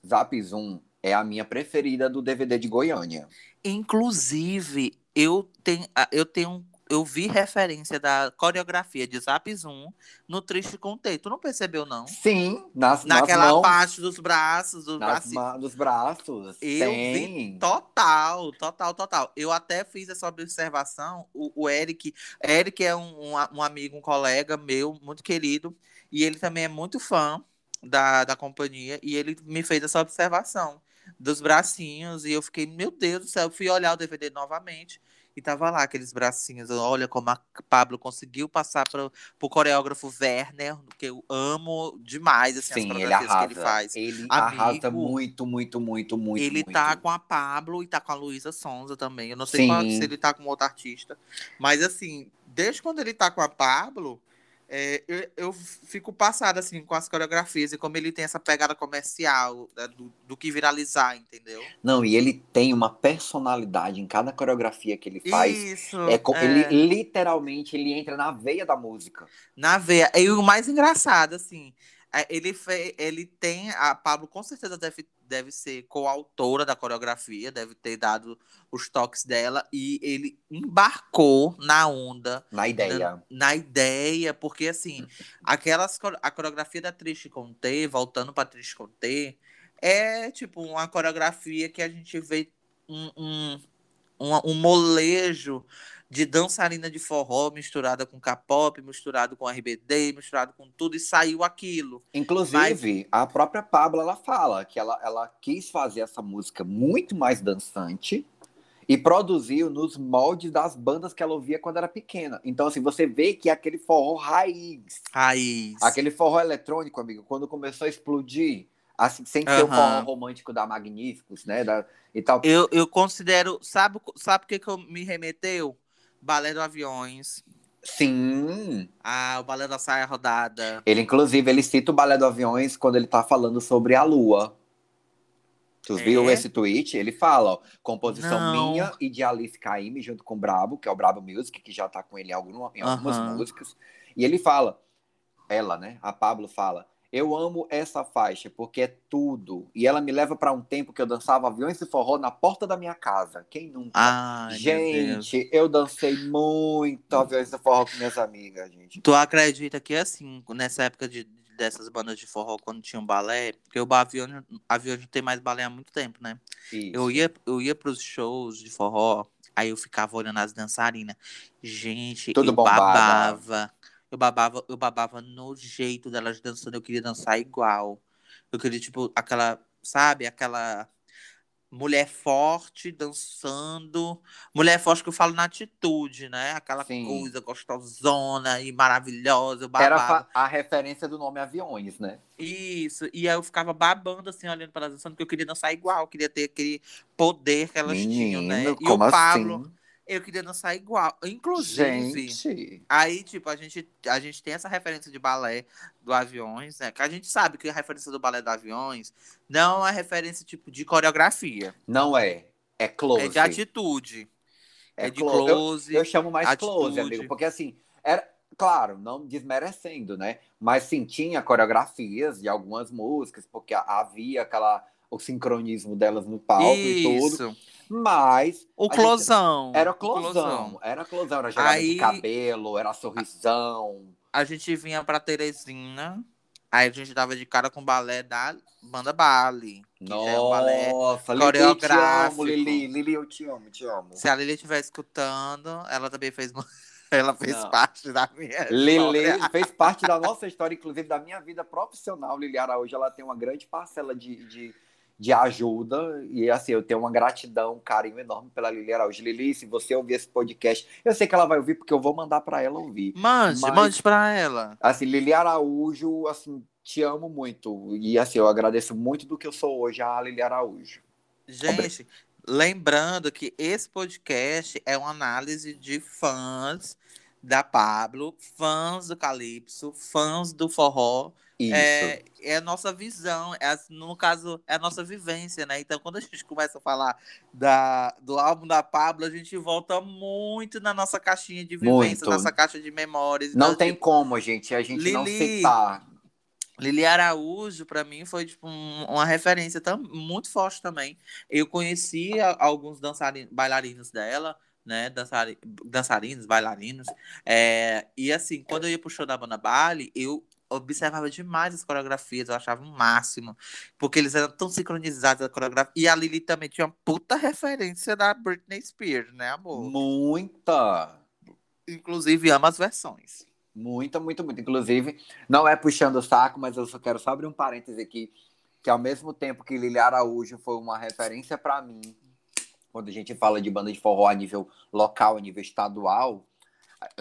Zap Zoom é a minha preferida do DVD de Goiânia. Inclusive, eu tenho, ah, eu tenho, eu vi referência da coreografia de Zap Zoom no Triste Contei. Tu não percebeu, não? Sim, nas, Naquela nas mãos, parte dos braços, do nas braço. ma- dos braços. Eu Tem. Total, total, total. Eu até fiz essa observação. O, o Eric, Eric é um, um, um amigo, um colega meu, muito querido, e ele também é muito fã da, da companhia, e ele me fez essa observação dos bracinhos, e eu fiquei, meu Deus do céu, eu fui olhar o DVD novamente. E tava lá aqueles bracinhos, olha como a Pablo conseguiu passar para o coreógrafo Werner, que eu amo demais assim, as Sim, ele coreografias arrasa. que ele faz. Ele Amigo, arrasa muito, muito, muito, muito. Ele muito. tá com a Pablo e tá com a Luísa Sonza também. Eu não sei qual- se ele tá com outro artista. Mas assim, desde quando ele tá com a Pablo, é, eu, eu fico passada assim com as coreografias e como ele tem essa pegada comercial né, do, do que viralizar, entendeu? Não, e ele tem uma personalidade em cada coreografia que ele faz. Isso. É, é. Ele literalmente ele entra na veia da música. Na veia. E o mais engraçado, assim, ele, fe... ele tem. A Pablo com certeza deve, deve ser coautora da coreografia, deve ter dado os toques dela, e ele embarcou na onda, Na ideia. na, na ideia, porque assim, aquelas, a coreografia da Triste Conté, voltando pra Triste Conté, é tipo uma coreografia que a gente vê um, um, um, um molejo de dançarina de forró misturada com K-pop, misturado com RBD, misturado com tudo, e saiu aquilo. Inclusive, a própria Pablo ela fala que ela, ela quis fazer essa música muito mais dançante e produziu nos moldes das bandas que ela ouvia quando era pequena. Então, assim, você vê que é aquele forró raiz, Raiz. aquele forró eletrônico, amigo, quando começou a explodir, assim, sem ser o Aham. forró romântico da Magníficos, né? Da, e tal. Eu, eu considero. Sabe, sabe o que, que eu me remeteu? Balé do Aviões. Sim. Ah, o balé da saia rodada. Ele, inclusive, ele cita o balé do aviões quando ele tá falando sobre a lua. Tu É? viu esse tweet? Ele fala, ó, composição Não. minha e de Alice Caymmi junto com o Brabo, que é o Brabo Music, que já tá com ele em, alguma- em algumas músicas. E ele fala, ela, né? A Pablo fala, eu amo essa faixa porque é tudo. E ela me leva pra um tempo que eu dançava aviões de forró na porta da minha casa. Quem nunca? Ai, gente, eu dancei muito aviões de forró com minhas amigas, gente. Tu acredita que assim, nessa época de, dessas bandas de forró, quando tinha um balé, porque o avião, avião não tem mais balé há muito tempo, né? Isso. Eu ia, eu ia pros shows de forró, aí eu ficava olhando as dançarinas. Gente, Tudo eu bombada. babava. Eu babava, eu babava no jeito delas dançando, eu queria dançar igual. Eu queria, tipo, aquela, sabe, aquela mulher forte dançando. Mulher forte que eu falo na atitude, né? Aquela Sim. coisa gostosona e maravilhosa. Eu Era a referência do nome aviões, né? Isso, e aí eu ficava babando assim, olhando para elas dançando, porque eu queria dançar igual, eu queria ter aquele poder que elas tinham, né? Menino, E como o Pablo, assim? Eu queria dançar igual. Inclusive, Gente. aí, tipo, a gente, a gente tem essa referência de balé do Aviões, né? Que a gente sabe que a referência do balé do Aviões não é referência, tipo, de coreografia, Não é. É close. é de atitude. É, de clo- eu- close. Eu, chamo mais close, atitude. amigo. Porque assim, era. Claro, não desmerecendo, né? Mas sim, tinha coreografias de algumas músicas, porque havia aquela. O sincronismo delas no palco e tudo. Mas. O a gente- closão. Era o closão. Era closão. Era Aí- de cabelo, era sorrisão. a gente vinha pra Teresina, aí a gente dava de cara com o balé da banda Bali. Já é um balé. Nossa, Lili, eu te amo, Lili. Lili, eu te amo, te amo. Se a Lili estiver escutando, ela também fez. <laughs> Ela fez Não. parte da minha. Lili história. fez parte da <laughs> nossa história, inclusive da minha vida profissional. Lili Araújo, ela tem uma grande parcela de, de, de ajuda. E assim, eu tenho uma gratidão, um carinho enorme pela Lili Araújo. Lili, se você ouvir esse podcast, eu sei que ela vai ouvir, porque eu vou mandar para ela ouvir. Mande, Mas- mande pra ela. Assim, Lili Araújo, assim, te amo muito. E assim, eu agradeço muito do que eu sou hoje a Lili Araújo. Gente, lembrando que esse podcast é uma análise de fãs da Pablo, fãs do Calypso, fãs do forró. Isso. É, é a nossa visão, é a- no caso, é a nossa vivência, né? Então, quando a gente começa a falar da, do álbum da Pablo, a gente volta muito na nossa caixinha de vivência, Muito. nossa caixa de memórias. Não Então, tem tipo, como, gente, a gente não Lili, citar. Lili Araújo, pra mim, foi tipo, um- uma referência tam, muito forte também. Eu conhecia alguns dançarinos, bailarinos dela, né? Dançari, dançarinos, bailarinos. É, e assim, quando eu ia pro show da banda Bali, eu observava demais as coreografias, eu achava o máximo. Porque eles eram tão sincronizados a coreografia. E a Lili também tinha uma puta referência da Britney Spears, né, amor? Muita. Inclusive, ama as versões. Muita, muito, muito. Inclusive, não é puxando o saco, mas eu só quero só abrir um parêntese aqui, que ao mesmo tempo que Lili Araújo foi uma referência para mim, quando a gente fala de banda de forró a nível local, a nível estadual,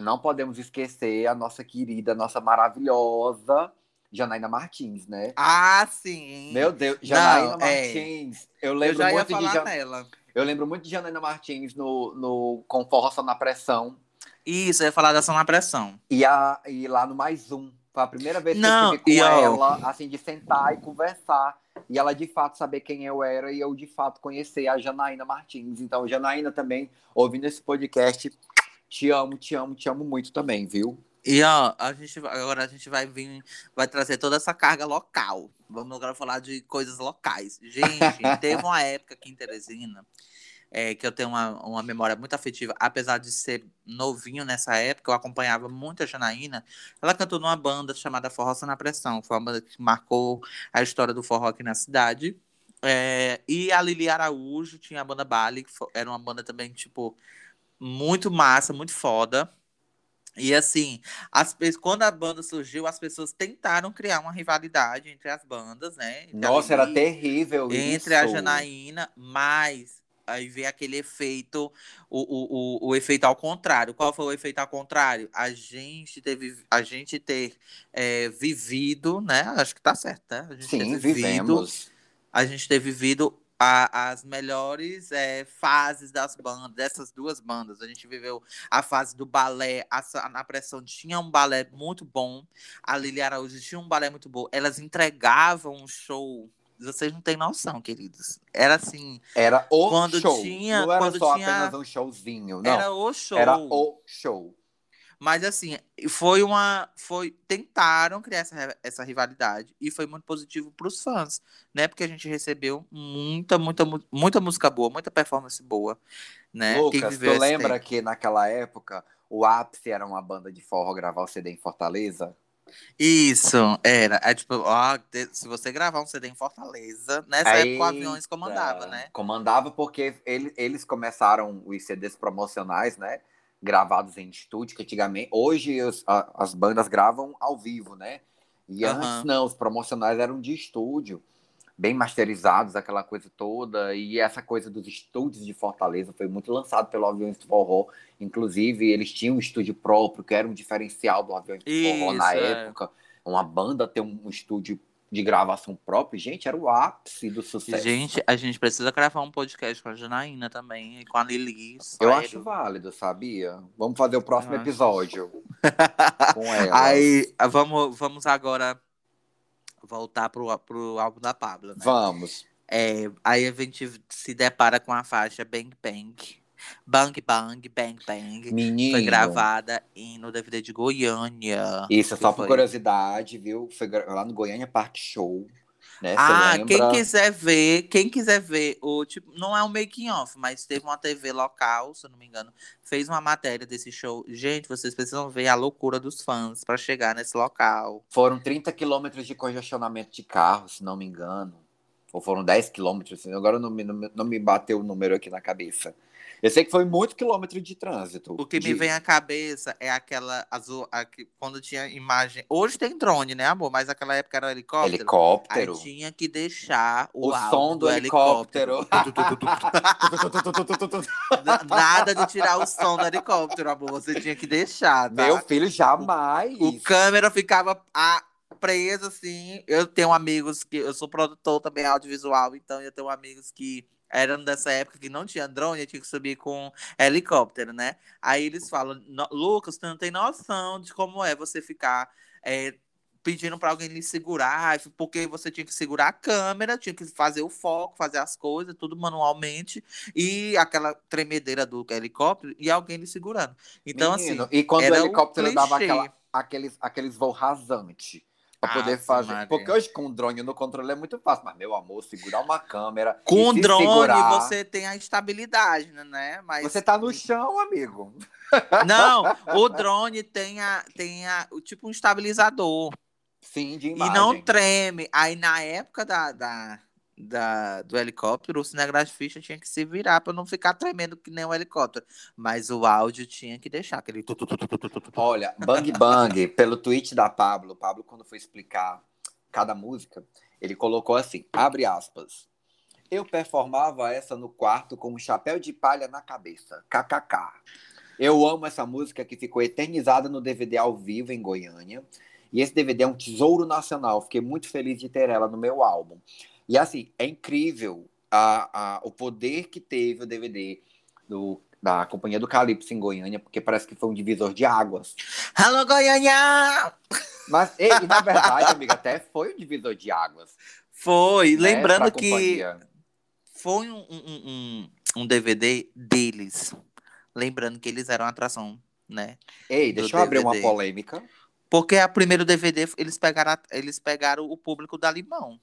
não podemos esquecer a nossa querida, nossa maravilhosa Janaína Martins, né? Ah, sim! Meu Deus, Janaína Não, é. Martins. Eu eu lembro já ia muito de Jan- nela. eu lembro muito de Janaína Martins no, no com Forró Só na Pressão. Isso, eu ia falar dessa na pressão. E, a, e lá no Mais Um. Foi a primeira vez que Não, eu tive com ó- ela, assim, de sentar e conversar. E ela, de fato, saber quem eu era e eu, de fato, conhecer a Janaína Martins. Então, Janaína também, ouvindo esse podcast, te amo, te amo, te amo muito também, viu? E ó, a gente, agora a gente vai vir, vai trazer toda essa carga local. Vamos agora falar de coisas locais. Gente, <laughs> teve uma época aqui em Teresina é, que eu tenho uma, uma memória muito afetiva, apesar de ser novinho nessa época, eu acompanhava muito a Janaína. Ela cantou numa banda chamada Forró na Pressão. Foi uma banda que marcou a história do forró aqui na cidade. É, e a Lili Araújo tinha a banda Bali, que fo- era uma banda também, tipo, muito massa, muito foda. E assim, as, quando a banda surgiu, as pessoas tentaram criar uma rivalidade entre as bandas, né? Entre a Nossa, era terrível entre a isso. Janaína, mas aí vem aquele efeito, o, o, o, o efeito ao contrário. Qual foi o efeito ao contrário? A gente teve, a gente ter é, vivido, né? Acho que tá certo, né? A gente ter Sim, vivido, vivemos. a gente ter vivido a, as melhores é, fases das bandas, dessas duas bandas. A gente viveu a fase do balé, a, na pressão tinha um balé muito bom, a Lili Araújo tinha um balé muito bom. Elas entregavam um show. Vocês não têm noção, queridos. Era assim. Era o quando show. Tinha, não era quando só tinha, apenas um showzinho, não. Era o show. Era o show. Mas assim, foi uma. Foi, tentaram criar essa, essa rivalidade e foi muito positivo para os fãs, né? Porque a gente recebeu muita, muita, muita música boa, muita performance boa. Né? Lucas, tu lembra tempo? que naquela época o ápice era uma banda de forró gravar o CD em Fortaleza? Isso, era. É tipo, ó, se você gravar um CD em Fortaleza, nessa Aí, época o Aviões comandava, né? Comandava porque ele, eles começaram os CDs promocionais, né? Gravados em estúdio, que antigamente. Hoje os, a, as bandas gravam ao vivo, né? E uhum. antes não, os promocionais eram de estúdio, bem masterizados, aquela coisa toda. E essa coisa dos estúdios de Fortaleza foi muito lançado pelo Aviões do Forró. Inclusive, eles tinham um estúdio próprio, que era um diferencial do Aviões do Forró na é. época. Uma banda ter um, um estúdio de gravação própria, gente, era o ápice do sucesso. Gente, a gente precisa gravar um podcast com a Janaína também, e com a Lili. Eu acho válido, sabia? Vamos fazer o próximo Eu episódio <laughs> com ela. Aí, vamos, vamos agora voltar pro, pro álbum da Pablo, né? Vamos. É, aí a gente se depara com a faixa Bang Bang. Bang Bang, Bang Bang. Menino. Foi gravada em, no DVD de Goiânia. Isso, só por curiosidade, viu? Foi lá no Goiânia Park Show. Né? Ah, quem quiser ver, quem quiser ver, o tipo, não é um making off, mas teve uma TV local, se eu não me engano, fez uma matéria desse show. Gente, vocês precisam ver a loucura dos fãs para chegar nesse local. Foram 30 quilômetros de congestionamento de carro, se não me engano. Ou foram 10 quilômetros, agora não me, não me bateu o número aqui na cabeça. Eu sei que foi muito quilômetro de trânsito. O que de... me vem à cabeça é aquela azul, quando tinha imagem. Hoje tem drone, né, amor? Mas naquela época era helicóptero. Helicóptero. Aí tinha que deixar o, o som do, do helicóptero. helicóptero. <laughs> Nada de tirar o som do helicóptero, amor. Você tinha que deixar. Tá? Meu filho, jamais. O, o câmera ficava. A, preso assim. Eu tenho amigos que. Eu sou produtor também audiovisual, então eu tenho amigos que era dessa época que não tinha drone, tinha que subir com helicóptero, né? Aí eles falam, Lucas, tu não tem noção de como é você ficar é, pedindo para alguém lhe segurar, porque você tinha que segurar a câmera, tinha que fazer o foco, fazer as coisas, tudo manualmente, e aquela tremedeira do helicóptero e alguém lhe segurando. Então, Menino, assim. E quando o helicóptero dava aquela, aqueles, aqueles voos rasantes para poder ah, fazer. Maria. Porque hoje com drone no controle é muito fácil, mas meu amor, segurar uma câmera. Com drone segurar... você tem a estabilidade, né? Mas você tá no chão, amigo. <laughs> Não, o <laughs> drone tem a tem a, tipo um estabilizador. Sim, de imagem. E não treme. Aí na época da, da da, do helicóptero, o cinegrafista tinha que se virar para não ficar tremendo que nem um helicóptero. Mas o áudio tinha que deixar aquele. Olha, Bang Bang, <laughs> pelo tweet da Pablo, Pablo, quando foi explicar cada música, ele colocou assim: abre aspas. Eu performava essa no quarto com um chapéu de palha na cabeça. KKK. Eu amo essa música que ficou eternizada no DVD ao vivo em Goiânia. E esse DVD é um tesouro nacional. Fiquei muito feliz de ter ela no meu álbum. E assim, é incrível a, a, o poder que teve o DVD do, da Companhia do Calypso em Goiânia, porque parece que foi um divisor de águas. Alô, Goiânia! Mas, e, e na verdade, amiga, até foi um divisor de águas. Foi, né, lembrando que foi um, um, um, um, DVD deles. Lembrando que eles eram atração, né? Ei, deixa eu DVD. abrir uma polêmica. Porque a primeiro DVD eles pegaram, eles pegaram o público da Limão.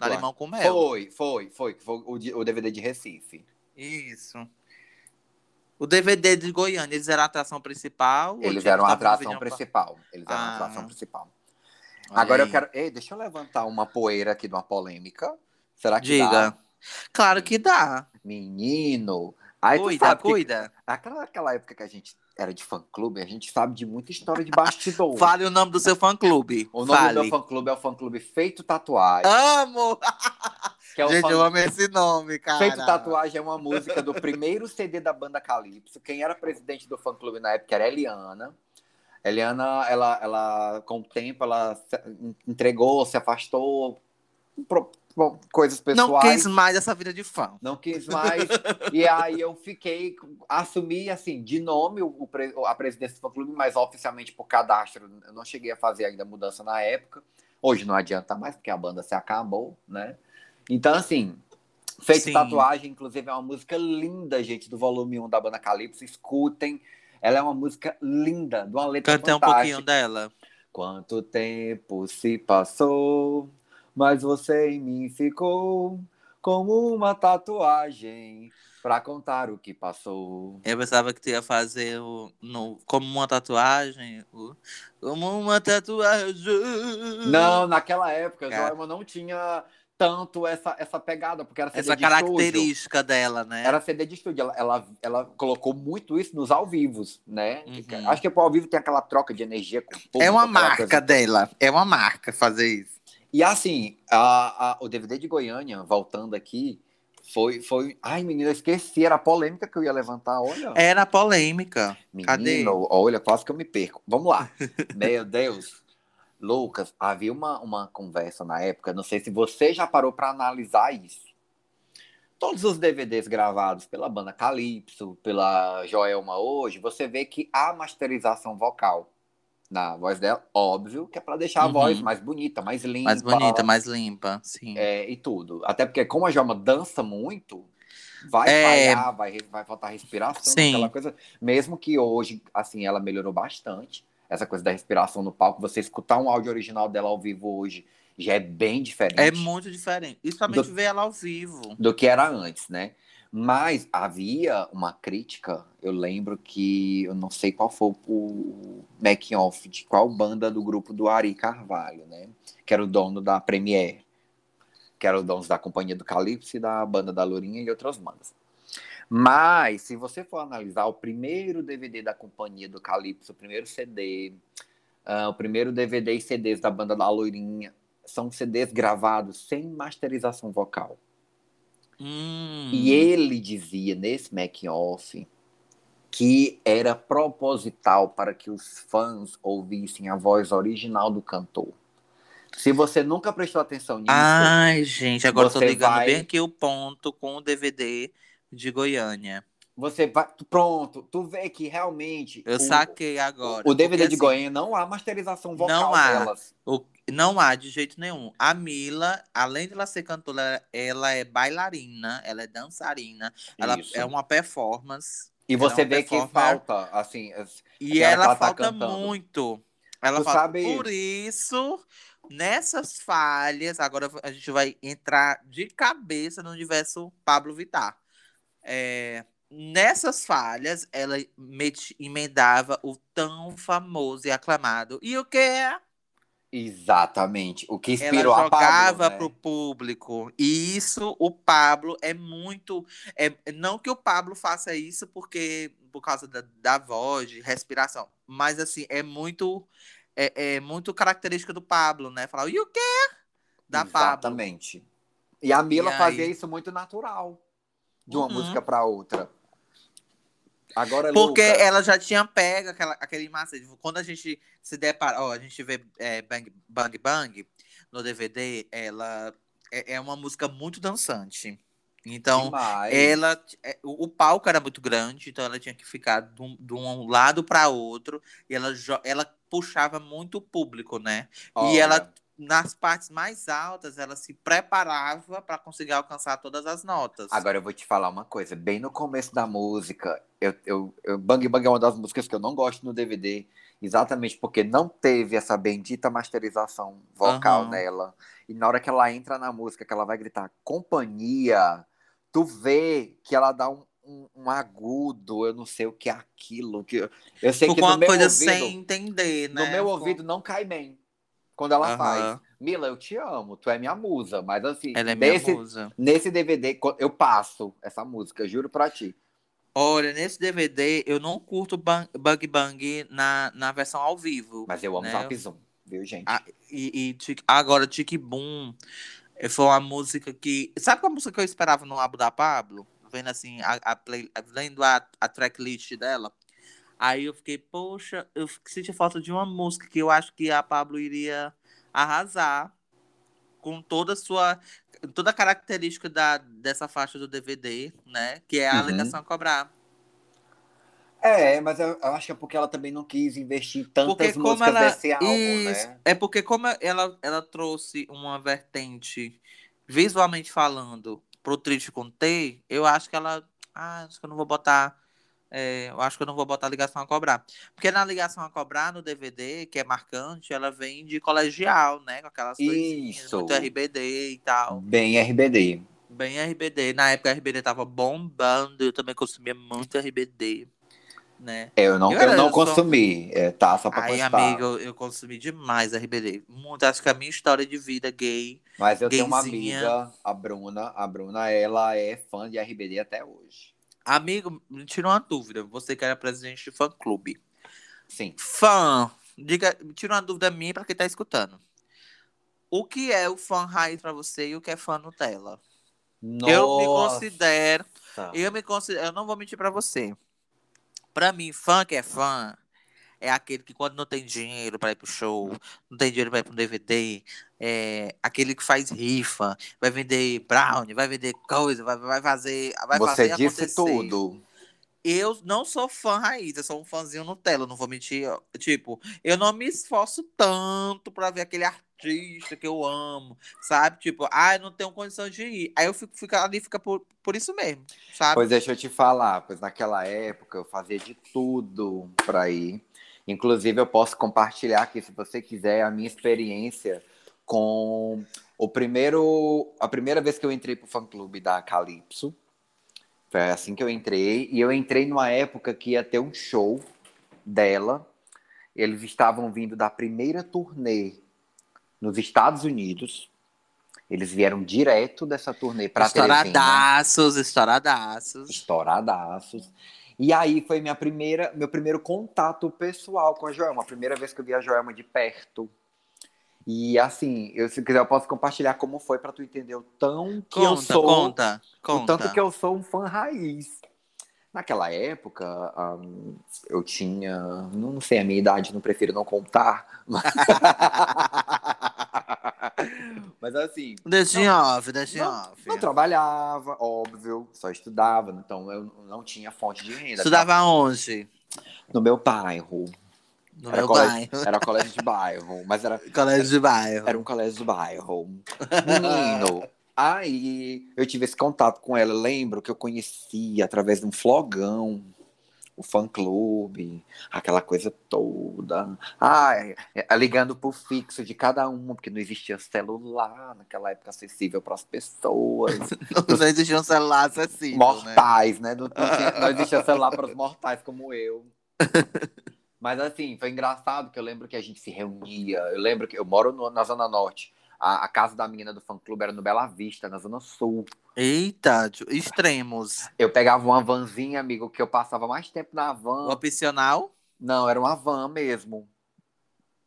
Claro. Limão com Mel. Foi, foi, foi. Foi o, o DVD de Recife. Isso. O DVD de Goiânia, eles eram a atração principal? Eles eram a atração principal. Eles eram a atração principal. Agora eu quero. Ei, deixa eu levantar uma poeira aqui de uma polêmica. Será que Diga. dá? Claro que dá. Menino. Aí cuida, cuida. aquela, aquela época que a gente era de fã-clube, a gente sabe de muita história de bastidor. <laughs> Fale o nome do seu fã-clube. O nome Fale. do meu fã-clube é o fã-clube Feito Tatuagem. Amo! <laughs> É gente, fã... eu amo esse nome, cara. Feito Tatuagem é uma música do primeiro CD da banda Calypso. Quem era presidente do fã-clube na época era Eliana. Eliana, ela, ela, com o tempo, ela se entregou, se afastou coisas pessoais. Não quis mais essa vida de fã. Não quis mais. e aí eu fiquei, assumi assim, de nome o, a presidência do clube, mas oficialmente por cadastro. Eu não cheguei a fazer ainda mudança na época. Hoje não adianta mais, porque a banda se acabou, né? Então, assim, feito Sim. tatuagem, inclusive é uma música linda, gente, do volume 1 da banda Calypso. Escutem. Ela é uma música linda, de uma letra Canta fantástica. um pouquinho dela. Quanto tempo se passou mas você em mim ficou como uma tatuagem para contar o que passou. Eu pensava que tu ia fazer o, no, como uma tatuagem, o, como uma tatuagem. Não, naquela época, Cara. Joelma não tinha tanto essa, essa pegada, porque era CD essa de característica estúdio. dela, né? Era CD de estúdio. Ela, ela, ela, colocou muito isso nos ao vivos, né? Uhum. Acho que o ao vivo tem aquela troca de energia com o público, É uma marca coisa... dela. É uma marca fazer isso. E assim, a, a, o DVD de Goiânia, voltando aqui, foi, foi. Ai, menina, eu esqueci, era a polêmica que eu ia levantar, olha. Era polêmica. Menino, Cadê? Olha, quase que eu me perco. Vamos lá. <laughs> Meu Deus. Lucas, havia uma, uma conversa na época, não sei se você já parou para analisar isso. Todos os DVDs gravados pela banda Calypso, pela Joelma hoje, você vê que há masterização vocal na voz dela, óbvio que é para deixar a uhum. voz mais bonita, mais limpa. Mais bonita, mais limpa, sim. É, e tudo. Até porque como a Joma dança muito, vai é... falhar, vai, vai faltar respiração, sim. aquela coisa. Mesmo que hoje, assim, ela melhorou bastante, essa coisa da respiração no palco, você escutar um áudio original dela ao vivo hoje já é bem diferente. É muito diferente. Principalmente do, ver ela ao vivo. Do que era antes, né? Mas havia uma crítica, eu lembro que eu não sei qual foi o making off de qual banda do grupo do Ari Carvalho, né? Que era o dono da Premiere, que era o dono da Companhia do Calypso e da banda da Lourinha e outras bandas. Mas, se você for analisar o primeiro DVD da Companhia do Calypso, o primeiro CD, uh, o primeiro DVD e CDs da banda da Loirinha, são CDs gravados sem masterização vocal. Hum. E ele dizia nesse making-off que era proposital para que os fãs ouvissem a voz original do cantor. Se você nunca prestou atenção nisso. Ai, gente, agora estou ligando vai... bem aqui o ponto com o DVD de Goiânia. Você vai. Pronto, tu vê que realmente. Eu o, saquei agora. O DVD de assim, Goiânia não há masterização vocal não há. delas. O, não há de jeito nenhum. A Mila, além de ela ser cantora, ela é bailarina, ela é dançarina, ela é uma performance. E você é vê que falta, assim. E ela, ela tá falta tá muito. Ela fala, sabe... por isso, nessas falhas, agora a gente vai entrar de cabeça no universo Pablo Vittar. É, nessas falhas, ela emendava o tão famoso e aclamado. E o que é? Exatamente. O que inspirou Ela jogava para o público. E isso, o Pablo é muito. É, não que o Pablo faça isso porque por causa da, da voz, de respiração. Mas assim, é muito. É, é muito característica do Pablo, né? Falar, e o quê? Da Exatamente. Pablo. E a Mila e fazia isso muito natural. De uma uhum. música para outra. Agora, Porque Luca... ela já tinha pego aquela, aquele macete. Quando a gente se depara, ó, a gente vê é, Bang Bang Bang no DVD, ela é, é uma música muito dançante. Então, Demais. ela. É, o, o palco era muito grande, então ela tinha que ficar de um, de um lado para outro. E ela, ela puxava muito o público, né? Olha. E ela nas partes mais altas, ela se preparava para conseguir alcançar todas as notas. Agora eu vou te falar uma coisa. Bem no começo da música, eu, eu, eu, Bang Bang é uma das músicas que eu não gosto no DVD, exatamente porque não teve essa bendita masterização vocal uhum. nela. E na hora que ela entra na música, que ela vai gritar companhia, tu vê que ela dá um, um, um, agudo, eu não sei o que é aquilo. Que, eu sei que no meu coisa ouvido, sem entender, né? No meu ouvido não cai bem quando ela uhum. faz. Mila, eu te amo, tu é minha musa, mas assim, ela é nesse, minha musa. nesse DVD eu passo essa música, juro pra ti. Olha, nesse DVD eu não curto Bang Bang, Bang na, na versão ao vivo. Mas eu amo né? Zap Zoom, viu, gente? Ah, e, e agora, Tic Boom eh, foi uma música que. Sabe qual música que eu esperava no álbum da Pablo? Vendo assim, a, a play, lendo a, a tracklist dela. Aí eu fiquei, poxa, eu senti falta de uma música que eu acho que a Pablo iria arrasar. com toda a sua. toda a característica da, dessa faixa do DVD, né? Que é a Uhum. ligação a cobrar. É, mas eu, eu acho que é porque ela também não quis investir tantas Porque como músicas ela. desse álbum, Isso. né? É porque como ela, ela trouxe uma vertente, visualmente falando, pro Triste com T, eu acho que ela. Ah, acho que eu não vou botar. É, eu acho que eu não vou botar ligação a cobrar. Porque na ligação a cobrar, no DVD, que é marcante, ela vem de colegial, né? Com aquelas Isso. muito RBD e tal. Bem RBD. Bem RBD. Na época a RBD tava bombando, eu também consumia muito RBD, né? É, Eu não, Eu eu não eu sou- consumi, é, tá? Só pra Aí, constar. amigo, eu, consumi demais RBD. Muito, acho que a minha história de vida gay. Mas eu tenho uma gayzinha. amiga, a Bruna. A Bruna, ela é fã de RBD até hoje. Amigo, me tira uma dúvida. Você que era presidente de fã clube. Sim. Fã, diga, me tira uma dúvida minha pra quem tá escutando. O que é o fã raiz pra você e o que é fã Nutella? Eu me Nossa. considero Eu me considero, eu não vou mentir pra você. Pra mim, fã que é fã é aquele que quando não tem dinheiro pra ir pro show, não tem dinheiro pra ir pro DVD, é aquele que faz rifa, vai vender brownie, vai vender coisa, vai, vai fazer, vai Você fazer disse acontecer. tudo. Eu não sou fã raiz, eu sou um fãzinho Nutella, não vou mentir. Tipo, eu não me esforço tanto pra ver aquele artista que eu amo, sabe? Tipo, ah, eu não tenho condição de ir. Aí eu fico, fico ali, fica por, por isso mesmo, sabe? Pois deixa eu te falar, pois naquela época eu fazia de tudo pra ir. Inclusive, eu posso compartilhar aqui, se você quiser, a minha experiência com o primeiro. A primeira vez que eu entrei pro fã clube da Calypso. Foi assim que eu entrei. E eu entrei numa época que ia ter um show dela. Eles estavam vindo da primeira turnê nos Estados Unidos. Eles vieram direto dessa turnê para Teresina Estouradaços, estouradaços. estouradaços. E aí foi minha primeira, meu primeiro contato pessoal com a Joelma, a primeira vez que eu vi a Joelma de perto. E assim, eu, se quiser eu posso compartilhar como foi para tu entender o tão que eu sou, conta, o conta. tanto que eu sou um fã raiz. Naquela época, ahn, eu tinha, não sei a minha idade, não prefiro não contar. Mas, <laughs> mas assim, Deixa em off, deixa em não, off. não trabalhava, óbvio, só estudava, então eu não tinha fonte de renda. Estudava onde? No meu bairro. No Era meu colégio, bairro. era colégio de bairro, mas era, <laughs> Colégio de bairro. era um colégio de bairro. Menino. <laughs> Aí eu tive esse contato com ela. Lembro que eu conhecia através de um flogão, o fã clube, aquela coisa toda. Ai, é, ligando pro fixo de cada uma, porque não existia celular naquela época acessível para as pessoas. <laughs> Não existia um celular acessível, né? mortais, né? Não, não, tinha, não <laughs> existia celular para os mortais como eu. Mas assim, foi engraçado que eu lembro que a gente se reunia. Eu lembro que eu moro no- na Zona Norte. A, a casa da menina do fã clube era no Bela Vista, na Zona Sul. Eita, tio, extremos. Eu pegava uma vanzinha, amigo, que eu passava mais tempo na O van. opcional, Não, era uma van mesmo.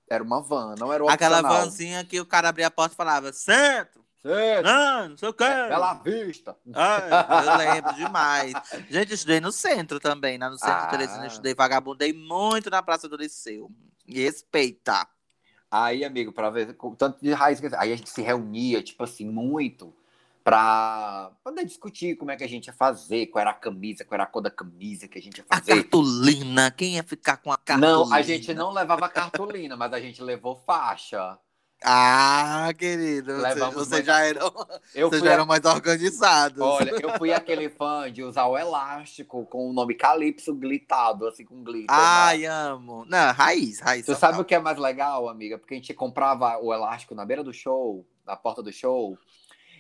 Era uma van, não era o aquela opcional. vanzinha que o cara abria a porta e falava, centro, Certo. não, não sei o quê. Bela Vista. Ai, eu lembro demais. Gente, eu estudei no centro também, lá no centro Ah. de Teresina. Eu estudei vagabundei muito na Praça do Liceu. E respeita. Aí, amigo, pra ver tanto de raiz que aí a gente se reunia, tipo assim, muito pra poder discutir como é que a gente ia fazer, qual era a camisa, qual era a cor da camisa que a gente ia A fazer. cartolina, quem ia ficar com a cartolina? Não, a gente não levava cartolina, mas a gente levou faixa. Ah, querido, Levamos você, <laughs> você mais- já eram, Eu vocês fui, já a- eram mais organizados. olha, eu fui <laughs> aquele fã de usar o elástico com o nome Calypso glitado, assim, com glitter. né? Ai, amo. Não, raiz, raiz. Tu sabe o que é mais legal, amiga? Porque a gente comprava o elástico na beira do show, na porta do show,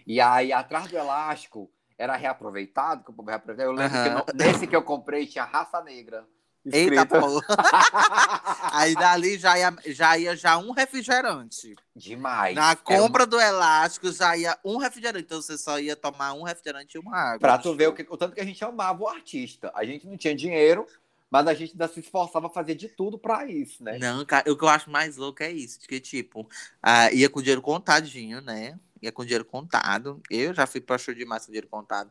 e aí atrás do elástico era reaproveitado, que o povo reaproveitava. Eu lembro que nesse que eu comprei tinha raça negra. Eita, escrito. porra. <laughs> Aí dali já ia, já ia já um refrigerante. Demais. Na Era compra do elástico já ia um refrigerante. Então você só ia tomar um refrigerante e uma água. Pra tu ver o, que, o tanto que a gente amava o artista. A gente não tinha dinheiro, mas a gente ainda se esforçava a fazer de tudo pra isso, né? Não, cara, o que eu acho mais louco é isso. Que, tipo, ah, ia com dinheiro contadinho, né? Ia com dinheiro contado. Eu já fui pra show demais com dinheiro contado.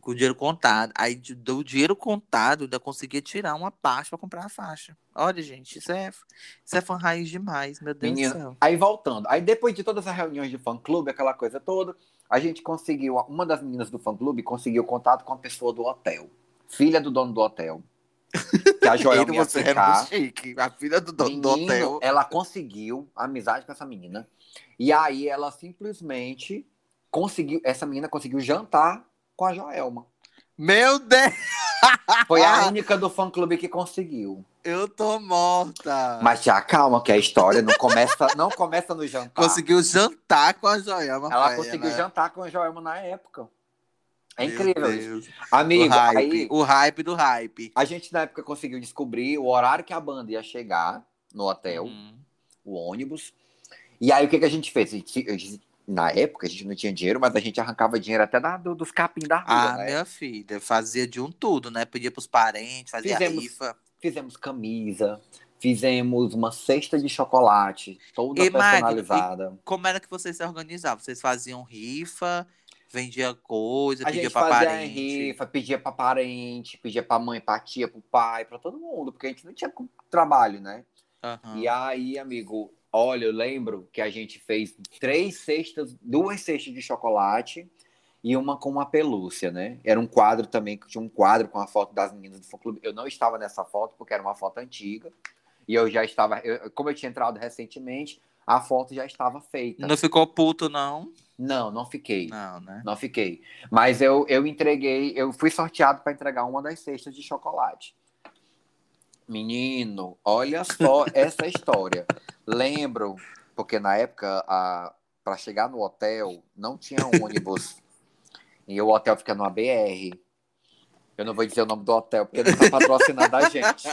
Com o dinheiro contado. Aí do dinheiro contado, ainda conseguia tirar uma parte para comprar a faixa. Olha, gente, isso é, isso é fã raiz demais, meu Deus Menina, do céu. Aí voltando, aí depois de todas as reuniões de fã clube, aquela coisa toda, a gente conseguiu, uma das meninas do fã clube conseguiu contato com a pessoa do hotel, filha do dono do hotel. <laughs> Que a Joelma ia você ficar. chique. A filha do dono do hotel. ela conseguiu amizade com essa menina. E aí ela simplesmente conseguiu, essa menina conseguiu jantar com a Joelma. Meu Deus, Foi a <laughs> única do fã clube que conseguiu. eu tô morta. Mas já calma que a história não começa, não começa no jantar. Conseguiu jantar com a Joelma. Ela Faia, conseguiu né? jantar com a Joelma na época. É Meu incrível isso. Deus. Amigo, o hype, aí o hype do hype. a gente na época conseguiu descobrir o horário que a banda ia chegar no hotel, Hum. o ônibus. E aí o que, que a gente fez? A gente- a gente- na época a gente não tinha dinheiro, mas a gente arrancava dinheiro até da- do- dos capim da rua, Ah, né? minha filha, fazia de um tudo, né? Pedia pros parentes, fazia Fizemos- rifa. Fizemos camisa, fizemos uma cesta de chocolate, toda E, Magno, personalizada. Como era que vocês se organizavam? Vocês faziam rifa, vendia coisa, A pedia pra parente? rifa, pedia pra parente, pedia pra mãe, pra tia, pro pai, pra todo mundo, porque a gente não tinha trabalho, né? Aham. E aí, amigo, olha, eu lembro que a gente fez três cestas, duas cestas de chocolate e uma com uma pelúcia, né? Era um quadro também, que tinha um quadro com a foto das meninas do fã clube. Eu não estava nessa foto porque era uma foto antiga. E eu já estava, eu- como eu tinha entrado recentemente, a foto já estava feita. Não ficou puto, não? Não, não fiquei. Não, né? Não fiquei. Mas eu, eu entreguei, eu fui sorteado para entregar uma das cestas de chocolate. Menino, olha só <laughs> essa história. Lembro, porque na época, para chegar no hotel, não tinha ônibus. <laughs> e o hotel fica no ABR. Eu não vou dizer o nome do hotel, porque não está patrocinando a gente.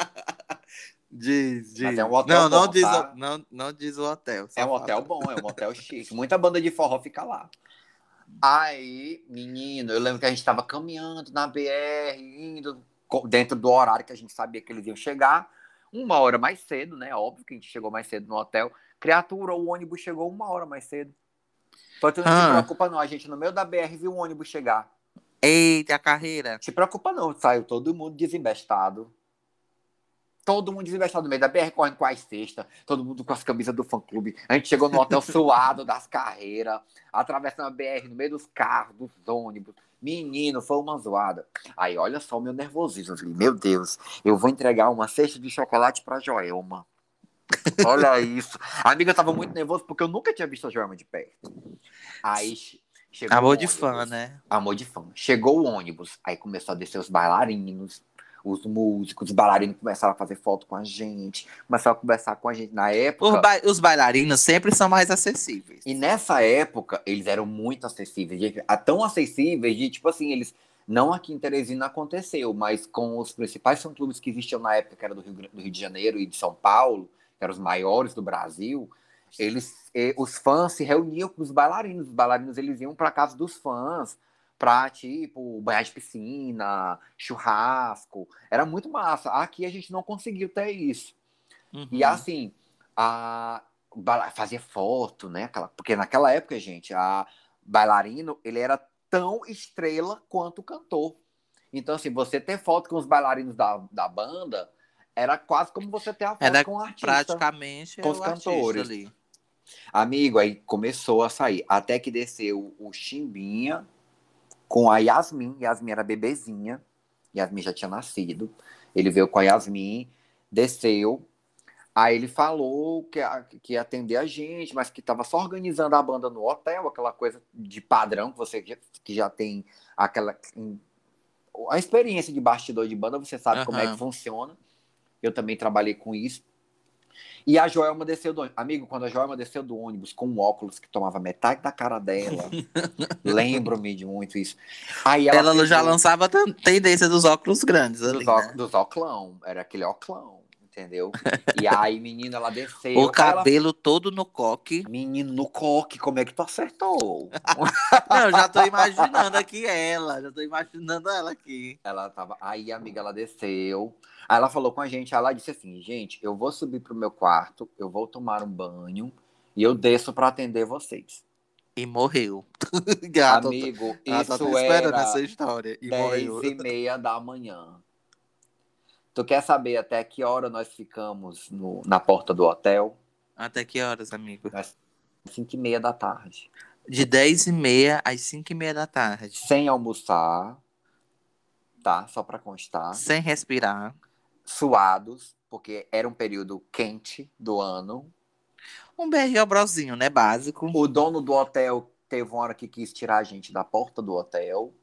Diz, diz. É um hotel não, não, bom, diz tá? o, não, não diz o hotel. É um fala. hotel bom, é um hotel chique. Muita banda de forró fica lá. Aí, menino, eu lembro que a gente estava caminhando na BR, indo dentro do horário que a gente sabia que eles iam chegar. Uma hora mais cedo, né? Óbvio que a gente chegou mais cedo no hotel. Criatura, o ônibus chegou uma hora mais cedo. Então tu não Ah. te preocupa, não. A gente no meio da BR viu o ônibus chegar. Eita, a carreira. Te preocupa, não. Saiu todo mundo desembestado. Todo mundo desembestado no meio da BR, correndo com as cestas, todo mundo com as camisas do fã-clube. A gente chegou no hotel <laughs> suado das carreiras, atravessando a BR no meio dos carros, dos ônibus. Menino, foi uma zoada. Aí, olha só o meu nervosismo. Eu falei, meu Deus, eu vou entregar uma cesta de chocolate pra Joelma. <laughs> Olha isso. A amiga tava muito nervosa porque eu nunca tinha visto a Joelma de perto. Aí che- chegou Amor de fã, né? Amor de fã. Chegou o ônibus, aí começou a descer os bailarinos, os músicos, os bailarinos começaram a fazer foto com a gente, começaram a conversar com a gente na Os, época. ba- os bailarinos sempre são mais acessíveis. E nessa época, eles eram muito acessíveis, gente, a- tão acessíveis de, tipo assim, eles. Não aqui em Teresina aconteceu, mas com os principais fã-clubes que existiam na época, que era do Rio, do Rio de Janeiro e de São Paulo, que eram os maiores do Brasil, eles, eh, os fãs se reuniam com os bailarinos. Os bailarinos eles iam para casa dos fãs pra, tipo, banhar de piscina, churrasco. Era muito massa. Aqui a gente não conseguiu ter isso. Uhum. E assim, a fazia foto, né? Aquela, porque naquela época, gente, a bailarino, ele era tão estrela quanto o cantor. Então, assim, você ter foto com os bailarinos da, da banda era quase como você ter a foto Era com o artista. Praticamente com os cantores. ali. Amigo, aí começou a sair. Até que desceu o Chimbinha com a Yasmin. Yasmin era bebezinha. Yasmin já tinha nascido. Ele veio com a Yasmin, desceu. Aí ele falou que, que ia atender a gente, mas que estava só organizando a banda no hotel, aquela coisa de padrão que você já, que já tem aquela. A experiência de bastidor de banda, você sabe como é que funciona. Eu também trabalhei com isso. E a Joelma desceu do ônibus. Amigo, quando a Joelma desceu do ônibus com um óculos que tomava metade da cara dela, <laughs> lembro-me de muito isso. Aí ela, Ela, já lançava tendência dos óculos grandes ali, dos, né? dos óclão, era aquele óclão, entendeu? E aí, menina, ela desceu. O aí ela- cabelo todo no coque. Menino no coque, como é que tu acertou? <laughs> Não, eu já tô imaginando aqui ela. Já tô imaginando ela aqui. Ela tava. Aí, amiga, ela desceu. Aí ela falou com a gente, ela disse assim: gente, eu vou subir pro meu quarto, eu vou tomar um banho e eu desço para atender vocês. E morreu. <laughs> Gato, Amigo, isso esperando essa história. E 10 morreu. e meia da manhã. Tu quer saber até que hora nós ficamos no, na porta do hotel? Até que horas, amigo? Às 5 e meia da tarde. De 10 e meia às 5 e meia da tarde. Sem almoçar, tá? Só pra constar. Sem respirar. Suados, porque era um período quente do ano. Um BR né? Básico. O dono do hotel teve uma hora que quis tirar a gente da porta do hotel.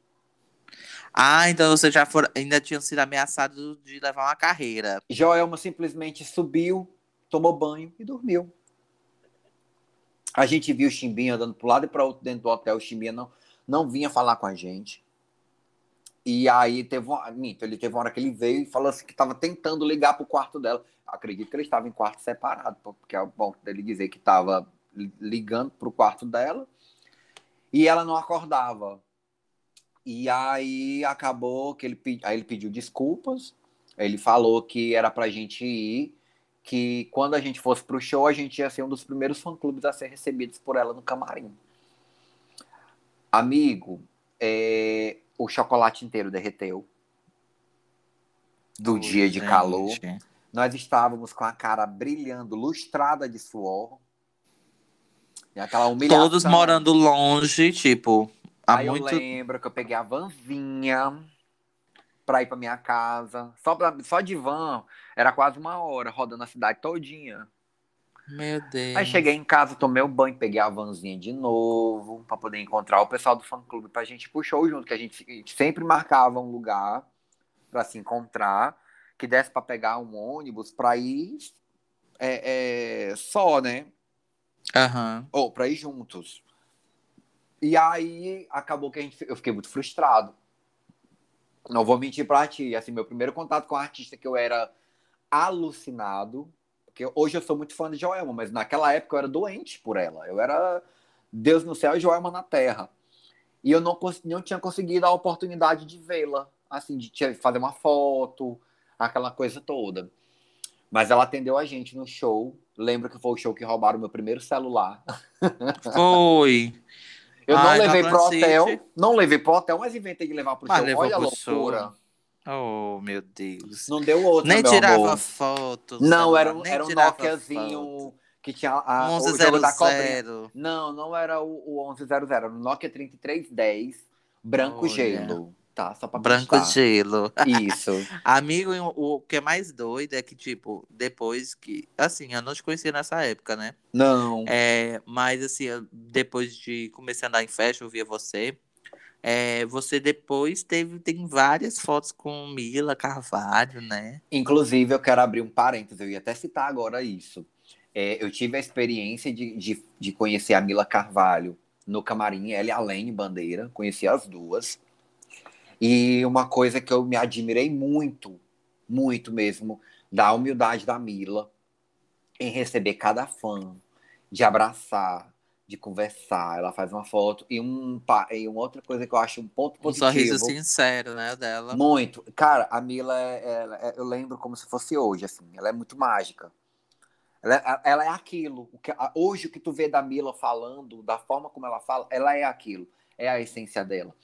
Ah, então você já for, ainda tinham sido ameaçados de levar uma carreira. Joelma simplesmente subiu, tomou banho e dormiu. A gente viu o Chimbinha andando para lado e para outro dentro do hotel. O Chimbinha não, não vinha falar com a gente. E aí teve uma, mito, ele teve uma hora que ele veio e falou assim que estava tentando ligar para o quarto dela. Acredito que ele estava em quarto separado, porque é bom dele dizer que estava ligando para o quarto dela e ela não acordava. E aí acabou que ele, aí ele pediu desculpas. Ele falou que era pra gente ir, que quando a gente fosse pro show, a gente ia ser um dos primeiros fã-clubes a ser recebidos por ela no camarim. Amigo, é, o chocolate inteiro derreteu. Do oh, dia de gente. calor. Nós estávamos com a cara brilhando, lustrada de suor. E aquela humilhação. Todos morando longe, tipo, Aí muito... eu lembro que eu peguei a vanzinha pra ir pra minha casa. Só, pra, só de van, era quase uma hora, rodando a cidade todinha. Meu Deus. Aí cheguei em casa, tomei o banho, peguei a vanzinha de novo, pra poder encontrar o pessoal do fã-clube pra gente show junto, que a gente, a gente sempre marcava um lugar pra se encontrar, que desse pra pegar um ônibus pra ir é, é, só, né? Aham. Uhum. Ou pra ir juntos. E aí acabou que a gente, eu fiquei muito frustrado. Não vou mentir pra ti. Assim, meu primeiro contato com a artista que eu era alucinado. Porque hoje eu sou muito fã de Joelma, mas naquela época eu era doente por ela. Eu era Deus no céu e Joelma na terra. E eu não, não tinha conseguido a oportunidade de vê-la, assim, de fazer uma foto, aquela coisa toda. Mas ela atendeu a gente no show. Lembro que foi o show que roubaram meu primeiro celular. <laughs> Foi. Eu Ai, não levei pro hotel, não levei pro hotel, mas inventei de levar pro mas show. Olha a loucura. Show. Oh, meu Deus. Não deu outro, Nem tirava amor. foto. Não, era um, era um Nokiazinho que tinha a, 1100. o jogo da cobrinha. Não, não era o, o 1100, era o Nokia 3310, branco Olha. gelo tá? Só pra Branco gelo. Isso. <laughs> Amigo, o que é mais doido é que, tipo, depois que. Assim, eu não te conhecia nessa época, né? Não. É, mas, assim, depois de comecei a andar em festa, eu via você. É, você depois teve tem várias fotos com Mila Carvalho, né? Inclusive, eu quero abrir um parênteses, eu ia até citar agora isso. É, eu tive a experiência de, de, de, conhecer a Mila Carvalho no camarim, ela e a Lene Bandeira, conheci as duas. E uma coisa que eu me admirei muito, muito mesmo, da humildade da Mila em receber cada fã, de abraçar, de conversar. Ela faz uma foto e, um, e uma outra coisa que eu acho um ponto positivo. Um sorriso sincero, né, dela. Muito. Cara, a Mila, é, é, eu lembro como se fosse hoje, assim. Ela é muito mágica. Ela, é, ela é aquilo. O que, hoje, o que tu vê da Mila falando, da forma como ela fala, ela é aquilo. É a essência dela.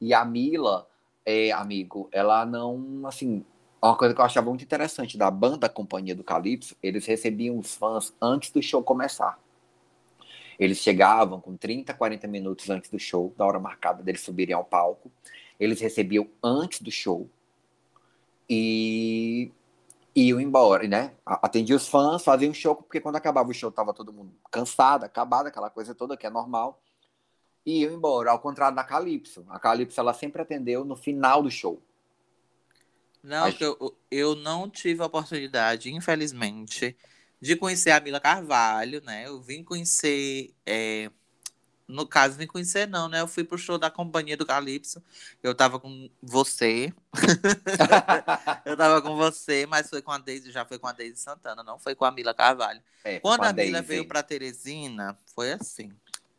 E a Mila, é, amigo, ela não, assim, uma coisa que eu achava muito interessante da banda Companhia do Calypso, eles recebiam os fãs antes do show começar. Eles chegavam com 30, 40 minutos antes do show, da hora marcada deles subirem ao palco. Eles recebiam antes do show e iam embora, né? Atendia os fãs, faziam show, porque quando acabava o show tava todo mundo cansado, acabado, aquela coisa toda que é normal e iam embora, ao contrário da Calypso. A Calypso ela sempre atendeu no final do show. Não, a... eu, eu não tive a oportunidade, infelizmente, de conhecer a Mila Carvalho, né? Eu vim conhecer. É... No caso, vim conhecer, não, né? Eu fui pro show da Companhia do Calypso. Eu tava com você. <laughs> eu tava com você, mas foi com a Deise, já foi com a Deise Santana, não foi com a Mila Carvalho. É, Quando a, a Mila veio pra Teresina, foi assim.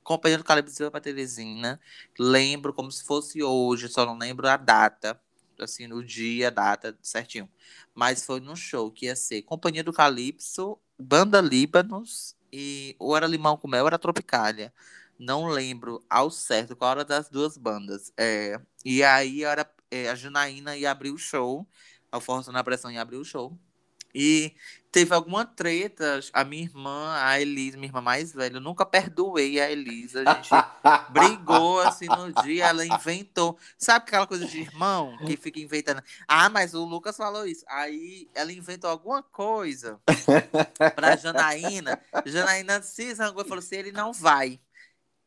Companhia do Calypso para Teresina. Lembro como se fosse hoje, só não lembro a data, assim, no dia, a data certinho. Mas foi num show que ia ser Companhia do Calypso, Banda Líbanos e ou era Limão com Mel ou era Tropicália. Não lembro ao certo qual era das duas bandas. É, e aí era, é, a Janaína ia abrir o show. A Força na Pressão ia abrir o show. E teve alguma treta, a minha irmã, a Elisa, minha irmã mais velha, eu nunca perdoei a Elisa. A gente brigou assim no dia, ela inventou. Sabe aquela coisa de irmão que fica inventando? Ah, mas o Lucas falou isso. Aí ela inventou alguma coisa pra Janaína. Janaína se zangou e falou assim: ele não vai.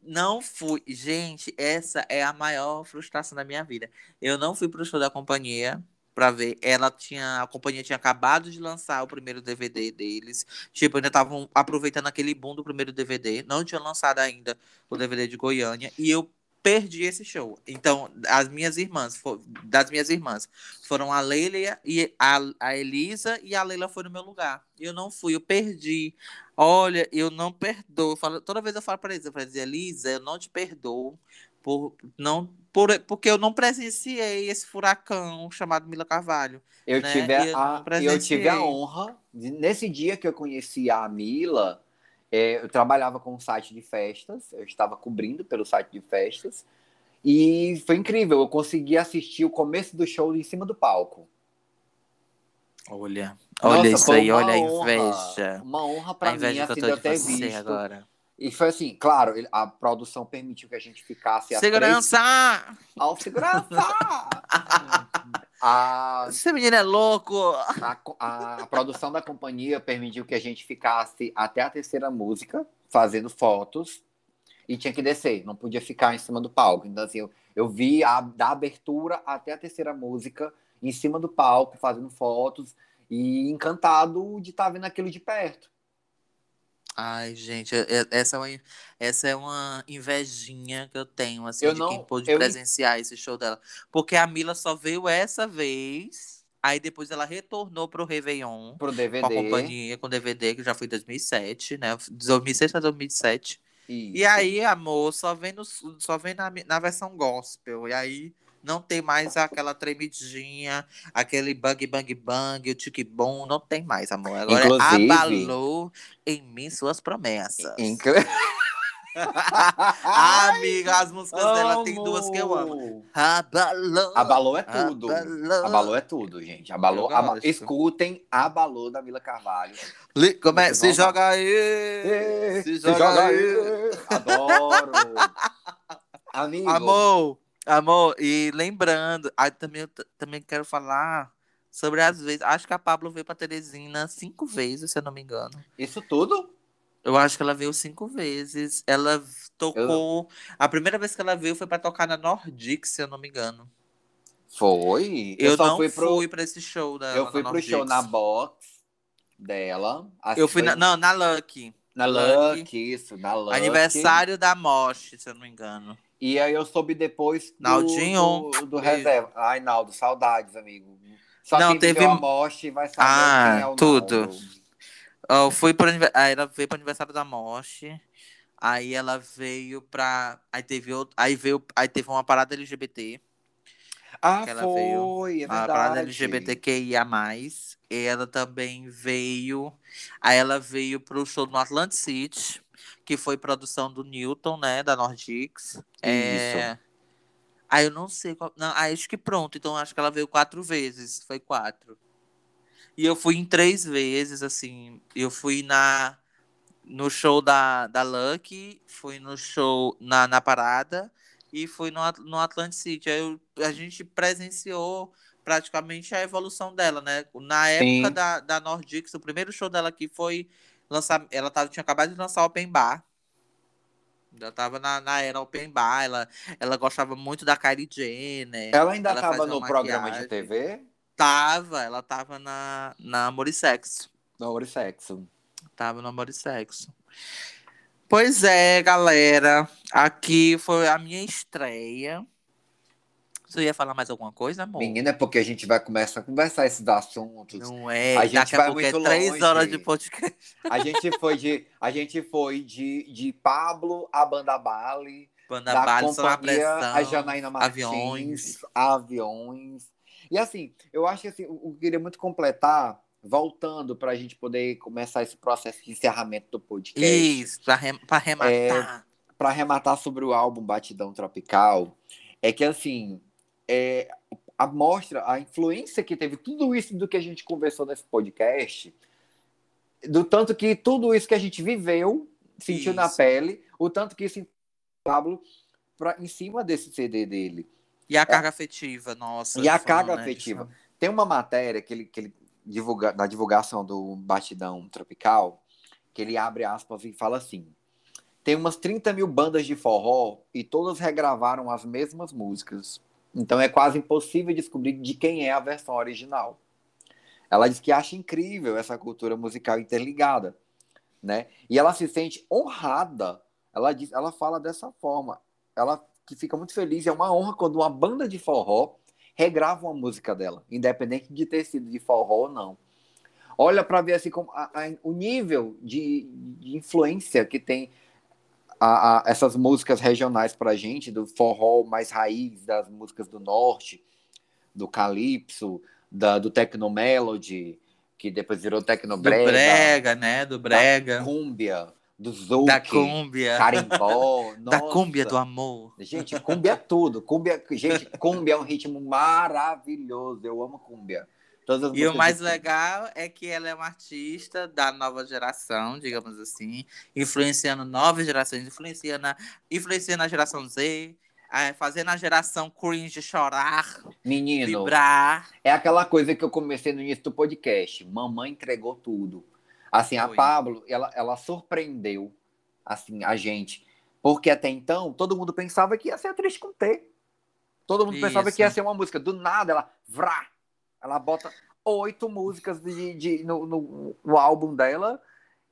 Não fui. Gente, essa é a maior frustração da minha vida. Eu não fui pro show da companhia para ver. Ela tinha, a companhia tinha acabado de lançar o primeiro DVD deles. Tipo, ainda estavam aproveitando aquele boom do primeiro DVD. Não tinha lançado ainda o DVD de Goiânia e eu perdi esse show. Então, as minhas irmãs, das minhas irmãs, foram a Leila e a, a Elisa e a Leila foi no meu lugar. Eu não fui, eu perdi. Olha, eu não perdoo. falo, toda vez eu falo para Elisa, eu falo, Elisa, eu não te perdoo por não por, porque eu não presenciei esse furacão chamado Mila Carvalho. Eu, né? tive, a, eu tive a honra, de, nesse dia que eu conheci a Mila, é, eu trabalhava com um site de festas, eu estava cobrindo pelo site de festas, e foi incrível, eu consegui assistir o começo do show em cima do palco. Olha, olha Nossa, isso aí, olha a inveja. Uma honra para mim, assim, de eu ter visto. Agora. E foi assim, claro, a produção permitiu que a gente ficasse. Segurança! Três... Ao segurança! <laughs> a... Esse menino é louco! A, a, a, produção da companhia permitiu que a gente ficasse até a terceira música, fazendo fotos, e tinha que descer, não podia ficar em cima do palco. Então, assim, eu, eu vi a, da abertura até a terceira música, em cima do palco, fazendo fotos, e encantado de estar vendo aquilo de perto. Ai, gente, é, é, essa é uma, essa é uma invejinha que eu tenho, assim, eu de não, quem pôde eu... presenciar esse show dela. Porque a Mila só veio essa vez, aí depois ela retornou pro Réveillon. Pro DVD. Com a companhia, com DVD, que já foi em 2007, né? 2006 para 2007. Isso. E aí, amor, só vem, no, só vem na, na versão gospel. E aí não tem mais aquela tremidinha, aquele bang, bang, bang, o tique bom, não tem mais, amor. Agora Inclusive, abalou em mim suas promessas. Inclu... <laughs> amiga, as músicas amo. dela tem duas que eu amo. Abalou. Abalou é tudo. Abalou, abalou é tudo, gente. Abalou. Aba... Escutem Abalou da Mila Carvalho. Li... Como é? Se joga aí. Se, se joga, joga aí. aí. Adoro. <laughs> Amigo. Amor. Amor, e lembrando, aí também, também quero falar sobre as vezes. Acho que a Pablo veio pra Teresina cinco vezes, se eu não me engano. Isso tudo? Eu acho que ela veio cinco vezes. Ela tocou. Eu... A primeira vez que ela veio foi para tocar na Nordic, se eu não me engano. Foi? Eu, eu não fui, pro... fui pra esse show da Eu fui pro Nordix. show na box dela. Eu fui foi... na... Não, na Lucky. Na Lucky, Lucky, isso, na Lucky. Aniversário da Mosh, se eu não me engano. E aí eu soube depois do, Naldinho. do, do reserva. Ai, Naldo, saudades, amigo. Só não, teve a Mosh vai saber ah, quem é o tudo. Naldo. Eu fui pro, aí ela veio pro aniversário da Mosh. Aí ela veio pra. Aí teve, outro, aí veio, aí teve uma parada LGBT. Ah, ela foi, veio, é verdade. Uma parada LGBTQIA. E ela também veio. Aí ela veio pro show no Atlantic City que foi produção do Newton, né, da Nordix. É... Aí eu não sei qual... Não, acho que pronto. Então acho que ela veio quatro vezes. Foi quatro. E eu fui em três vezes, assim. Eu fui na no show da, da Lucky, fui no show na, na parada e fui no, no Atlantic City. Aí eu, a gente presenciou praticamente a evolução dela, né? Na época da, da Nordix, o primeiro show dela aqui foi lançar, ela tava, tinha acabado de lançar Open Bar. Ela tava na, na era Open Bar, ela, ela gostava muito da Kylie Jenner. Ela ainda ela tava no programa de TV? Tava, ela tava na, na Amor e Sexo. No Amor e Sexo. Tava no Amor e Sexo. Pois é, galera. Aqui foi a minha estreia. Você ia falar mais alguma coisa, amor? Menina, é porque a gente vai começar a conversar esses assuntos. Não é, a gente daqui vai a pouco é muito é três longe. horas de podcast. A gente foi de, a gente foi de, de Pablo a Banda Bali. Banda da Bali, companhia, pressão, a Janaína Martins, aviões. aviões. E assim, eu acho que assim, eu queria muito completar voltando para a gente poder começar esse processo de encerramento do podcast. Isso, para rematar. É, para arrematar sobre o álbum Batidão Tropical, é que assim, é, a mostra a influência que teve tudo isso do que a gente conversou nesse podcast, do tanto que tudo isso que a gente viveu, sentiu isso. na pele, o tanto que isso Pablo pra, em cima desse CD dele. E a carga é, afetiva, nossa. E a carga né, afetiva. Tem uma matéria que ele, que ele divulga, na divulgação do Batidão Tropical, que ele abre aspas e fala assim: tem umas 30 mil bandas de forró e todas regravaram as mesmas músicas. Então é quase impossível descobrir de quem é a versão original. Ela diz que acha incrível essa cultura musical interligada, né? E ela se sente honrada. Ela diz, ela fala dessa forma. Ela que fica muito feliz, é uma honra quando uma banda de forró regrava uma música dela, independente de ter sido de forró ou não. Olha para ver assim como a, a, o nível de, de influência que tem a, a, essas músicas regionais para gente, do forró mais raiz, das músicas do norte, do calypso, da, do technomelody, que depois virou tecnobrega. Do brega, né? Do brega. <laughs> Da cúmbia, do zouk. Da cúmbia. Carimbó. da cúmbia do amor. Gente, cúmbia é tudo. Cúmbia, gente, cúmbia é um ritmo maravilhoso. Eu amo cúmbia e o mais legal é que ela é uma artista da nova geração, digamos assim, influenciando novas gerações, influenciando a, influenciando a geração Z, fazendo a geração cringe chorar, Menino, vibrar. É aquela coisa que eu comecei no início do podcast. Mamãe entregou tudo. Assim, Foi. a Pablo, ela, ela surpreendeu assim a gente, porque até então todo mundo pensava que ia ser atriz com T. Todo mundo Isso. pensava que ia ser uma música. Do nada, ela vrá, ela bota oito músicas de, de no, no, no, álbum dela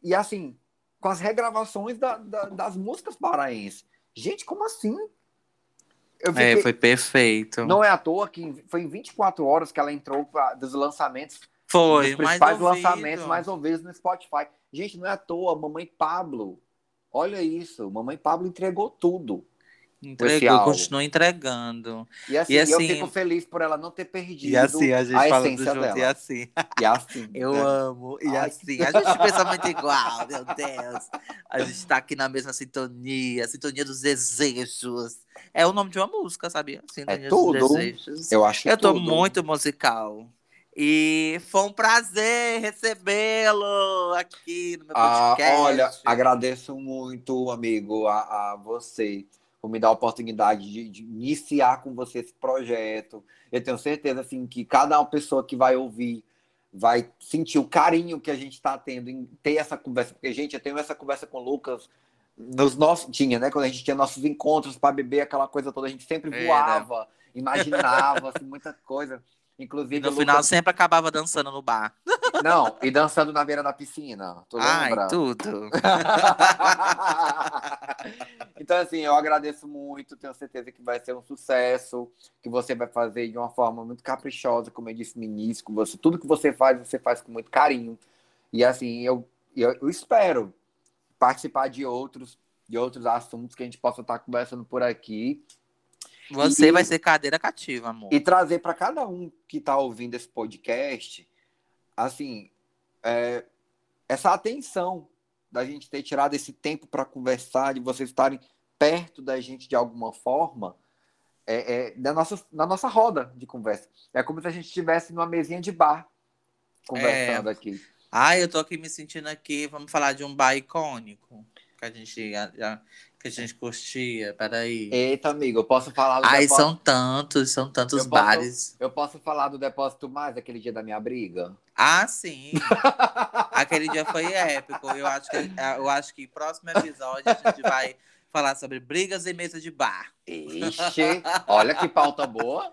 e assim, com as regravações da, da, das músicas paraenses. Gente, como assim? é, foi perfeito. Não é à toa que foi em 24 horas que ela entrou pra, dos lançamentos. Foi, dos principais lançamentos mais ouvidos no Spotify. Gente, não é à toa, Mamãe Pablo. Olha isso, Mamãe Pablo entregou tudo. Entregou, continua entregando. E assim, e assim, eu fico feliz por ela não ter perdido e assim, a, gente a fala essência do dela. E assim. E assim. <laughs> eu né? amo. E Ai. assim, a gente pensa muito igual, meu Deus. A gente tá aqui na mesma sintonia, sintonia dos desejos. É o nome de uma música, sabia? Sintonia é tudo. dos desejos. Eu acho Eu tô tudo. muito musical. E foi um prazer recebê-lo aqui no meu podcast. Ah, olha, agradeço muito, amigo, a, a você por me dar a oportunidade de, de, iniciar com você esse projeto. Eu tenho certeza assim, que cada pessoa que vai ouvir vai sentir o carinho que a gente está tendo em ter essa conversa. Porque, gente, eu tenho essa conversa com o Lucas nos nossos. Tinha, né? Quando a gente tinha nossos encontros para beber, aquela coisa toda, a gente sempre voava, é, né? imaginava assim, muita coisa. Inclusive, no final sempre acabava dançando no bar. Não, e dançando na beira da piscina. Tu Ai, tudo. <laughs> então, assim, eu agradeço muito, tenho certeza que vai ser um sucesso, que você vai fazer de uma forma muito caprichosa, como eu disse no início, você. Tudo que você faz, você faz com muito carinho. E assim, eu, eu, eu espero participar de outros, de outros assuntos que a gente possa estar conversando por aqui. Você e, vai ser cadeira cativa, amor. E trazer para cada um que está ouvindo esse podcast, assim, é, essa atenção da gente ter tirado esse tempo para conversar, de vocês estarem perto da gente de alguma forma, é, é, da nossa, na nossa roda de conversa. É como se a gente estivesse numa mesinha de bar conversando é... aqui. Ah, eu tô aqui me sentindo aqui, vamos falar de um bar icônico que a gente que a gente curtia? Peraí. Eita, amigo, eu posso falar do Ai, depósito... são tantos, são tantos eu bares. Posso, eu posso falar do Depósito Mais, aquele dia da minha briga? Ah, sim. aquele dia foi épico. Eu acho, que, eu acho que próximo episódio a gente vai falar sobre brigas em mesa de bar. Ixi, olha que pauta boa.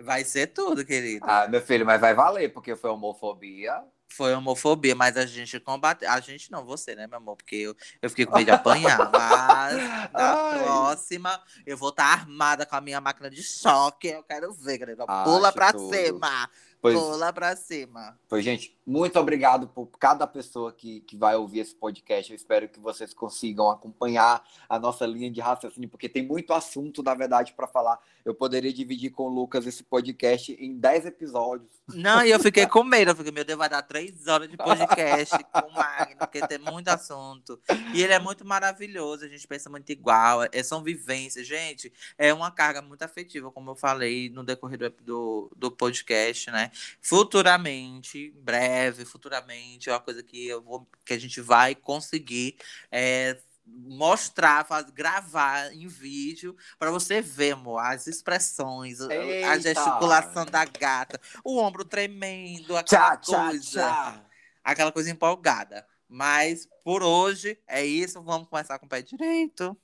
Vai ser tudo, querido. Ah, meu filho, mas vai valer, porque foi homofobia foi homofobia, mas a gente combateu. A gente não, você, né, meu amor? Porque eu, eu fiquei com medo de apanhar. <laughs> Mas na Ai. próxima, eu vou estar armada com a minha máquina de choque. Eu quero ver, galera. Pula pra tudo. cima. Pois, Bola pra cima. Pois, gente, muito obrigado por cada pessoa que, que vai ouvir esse podcast. Eu espero que vocês consigam acompanhar a nossa linha de raciocínio, porque tem muito assunto, na verdade, para falar. Eu poderia dividir com o Lucas esse podcast em 10 episódios. Não, e eu fiquei <laughs> com medo. Eu fiquei, meu Deus, vai dar 3 horas de podcast com o Magno, porque tem muito assunto. E ele é muito maravilhoso, a gente pensa muito igual. É, são vivências. Gente, é uma carga muito afetiva, como eu falei no decorrer do, do, do podcast, né? Futuramente, breve, futuramente, é uma coisa que, eu vou, que a gente vai conseguir é, mostrar, fazer, gravar em vídeo para você ver, amor, as expressões, Eita. a gesticulação da gata, o ombro tremendo, aquela tchá, coisa, tchá, tchá. aquela coisa empolgada. Mas por hoje é isso, vamos começar com o pé direito.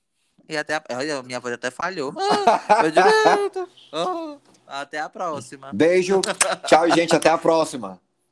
E até a... Olha, minha voz até falhou. Ah, pé direito. Oh. Até a próxima. Beijo. Tchau, gente. Até a próxima.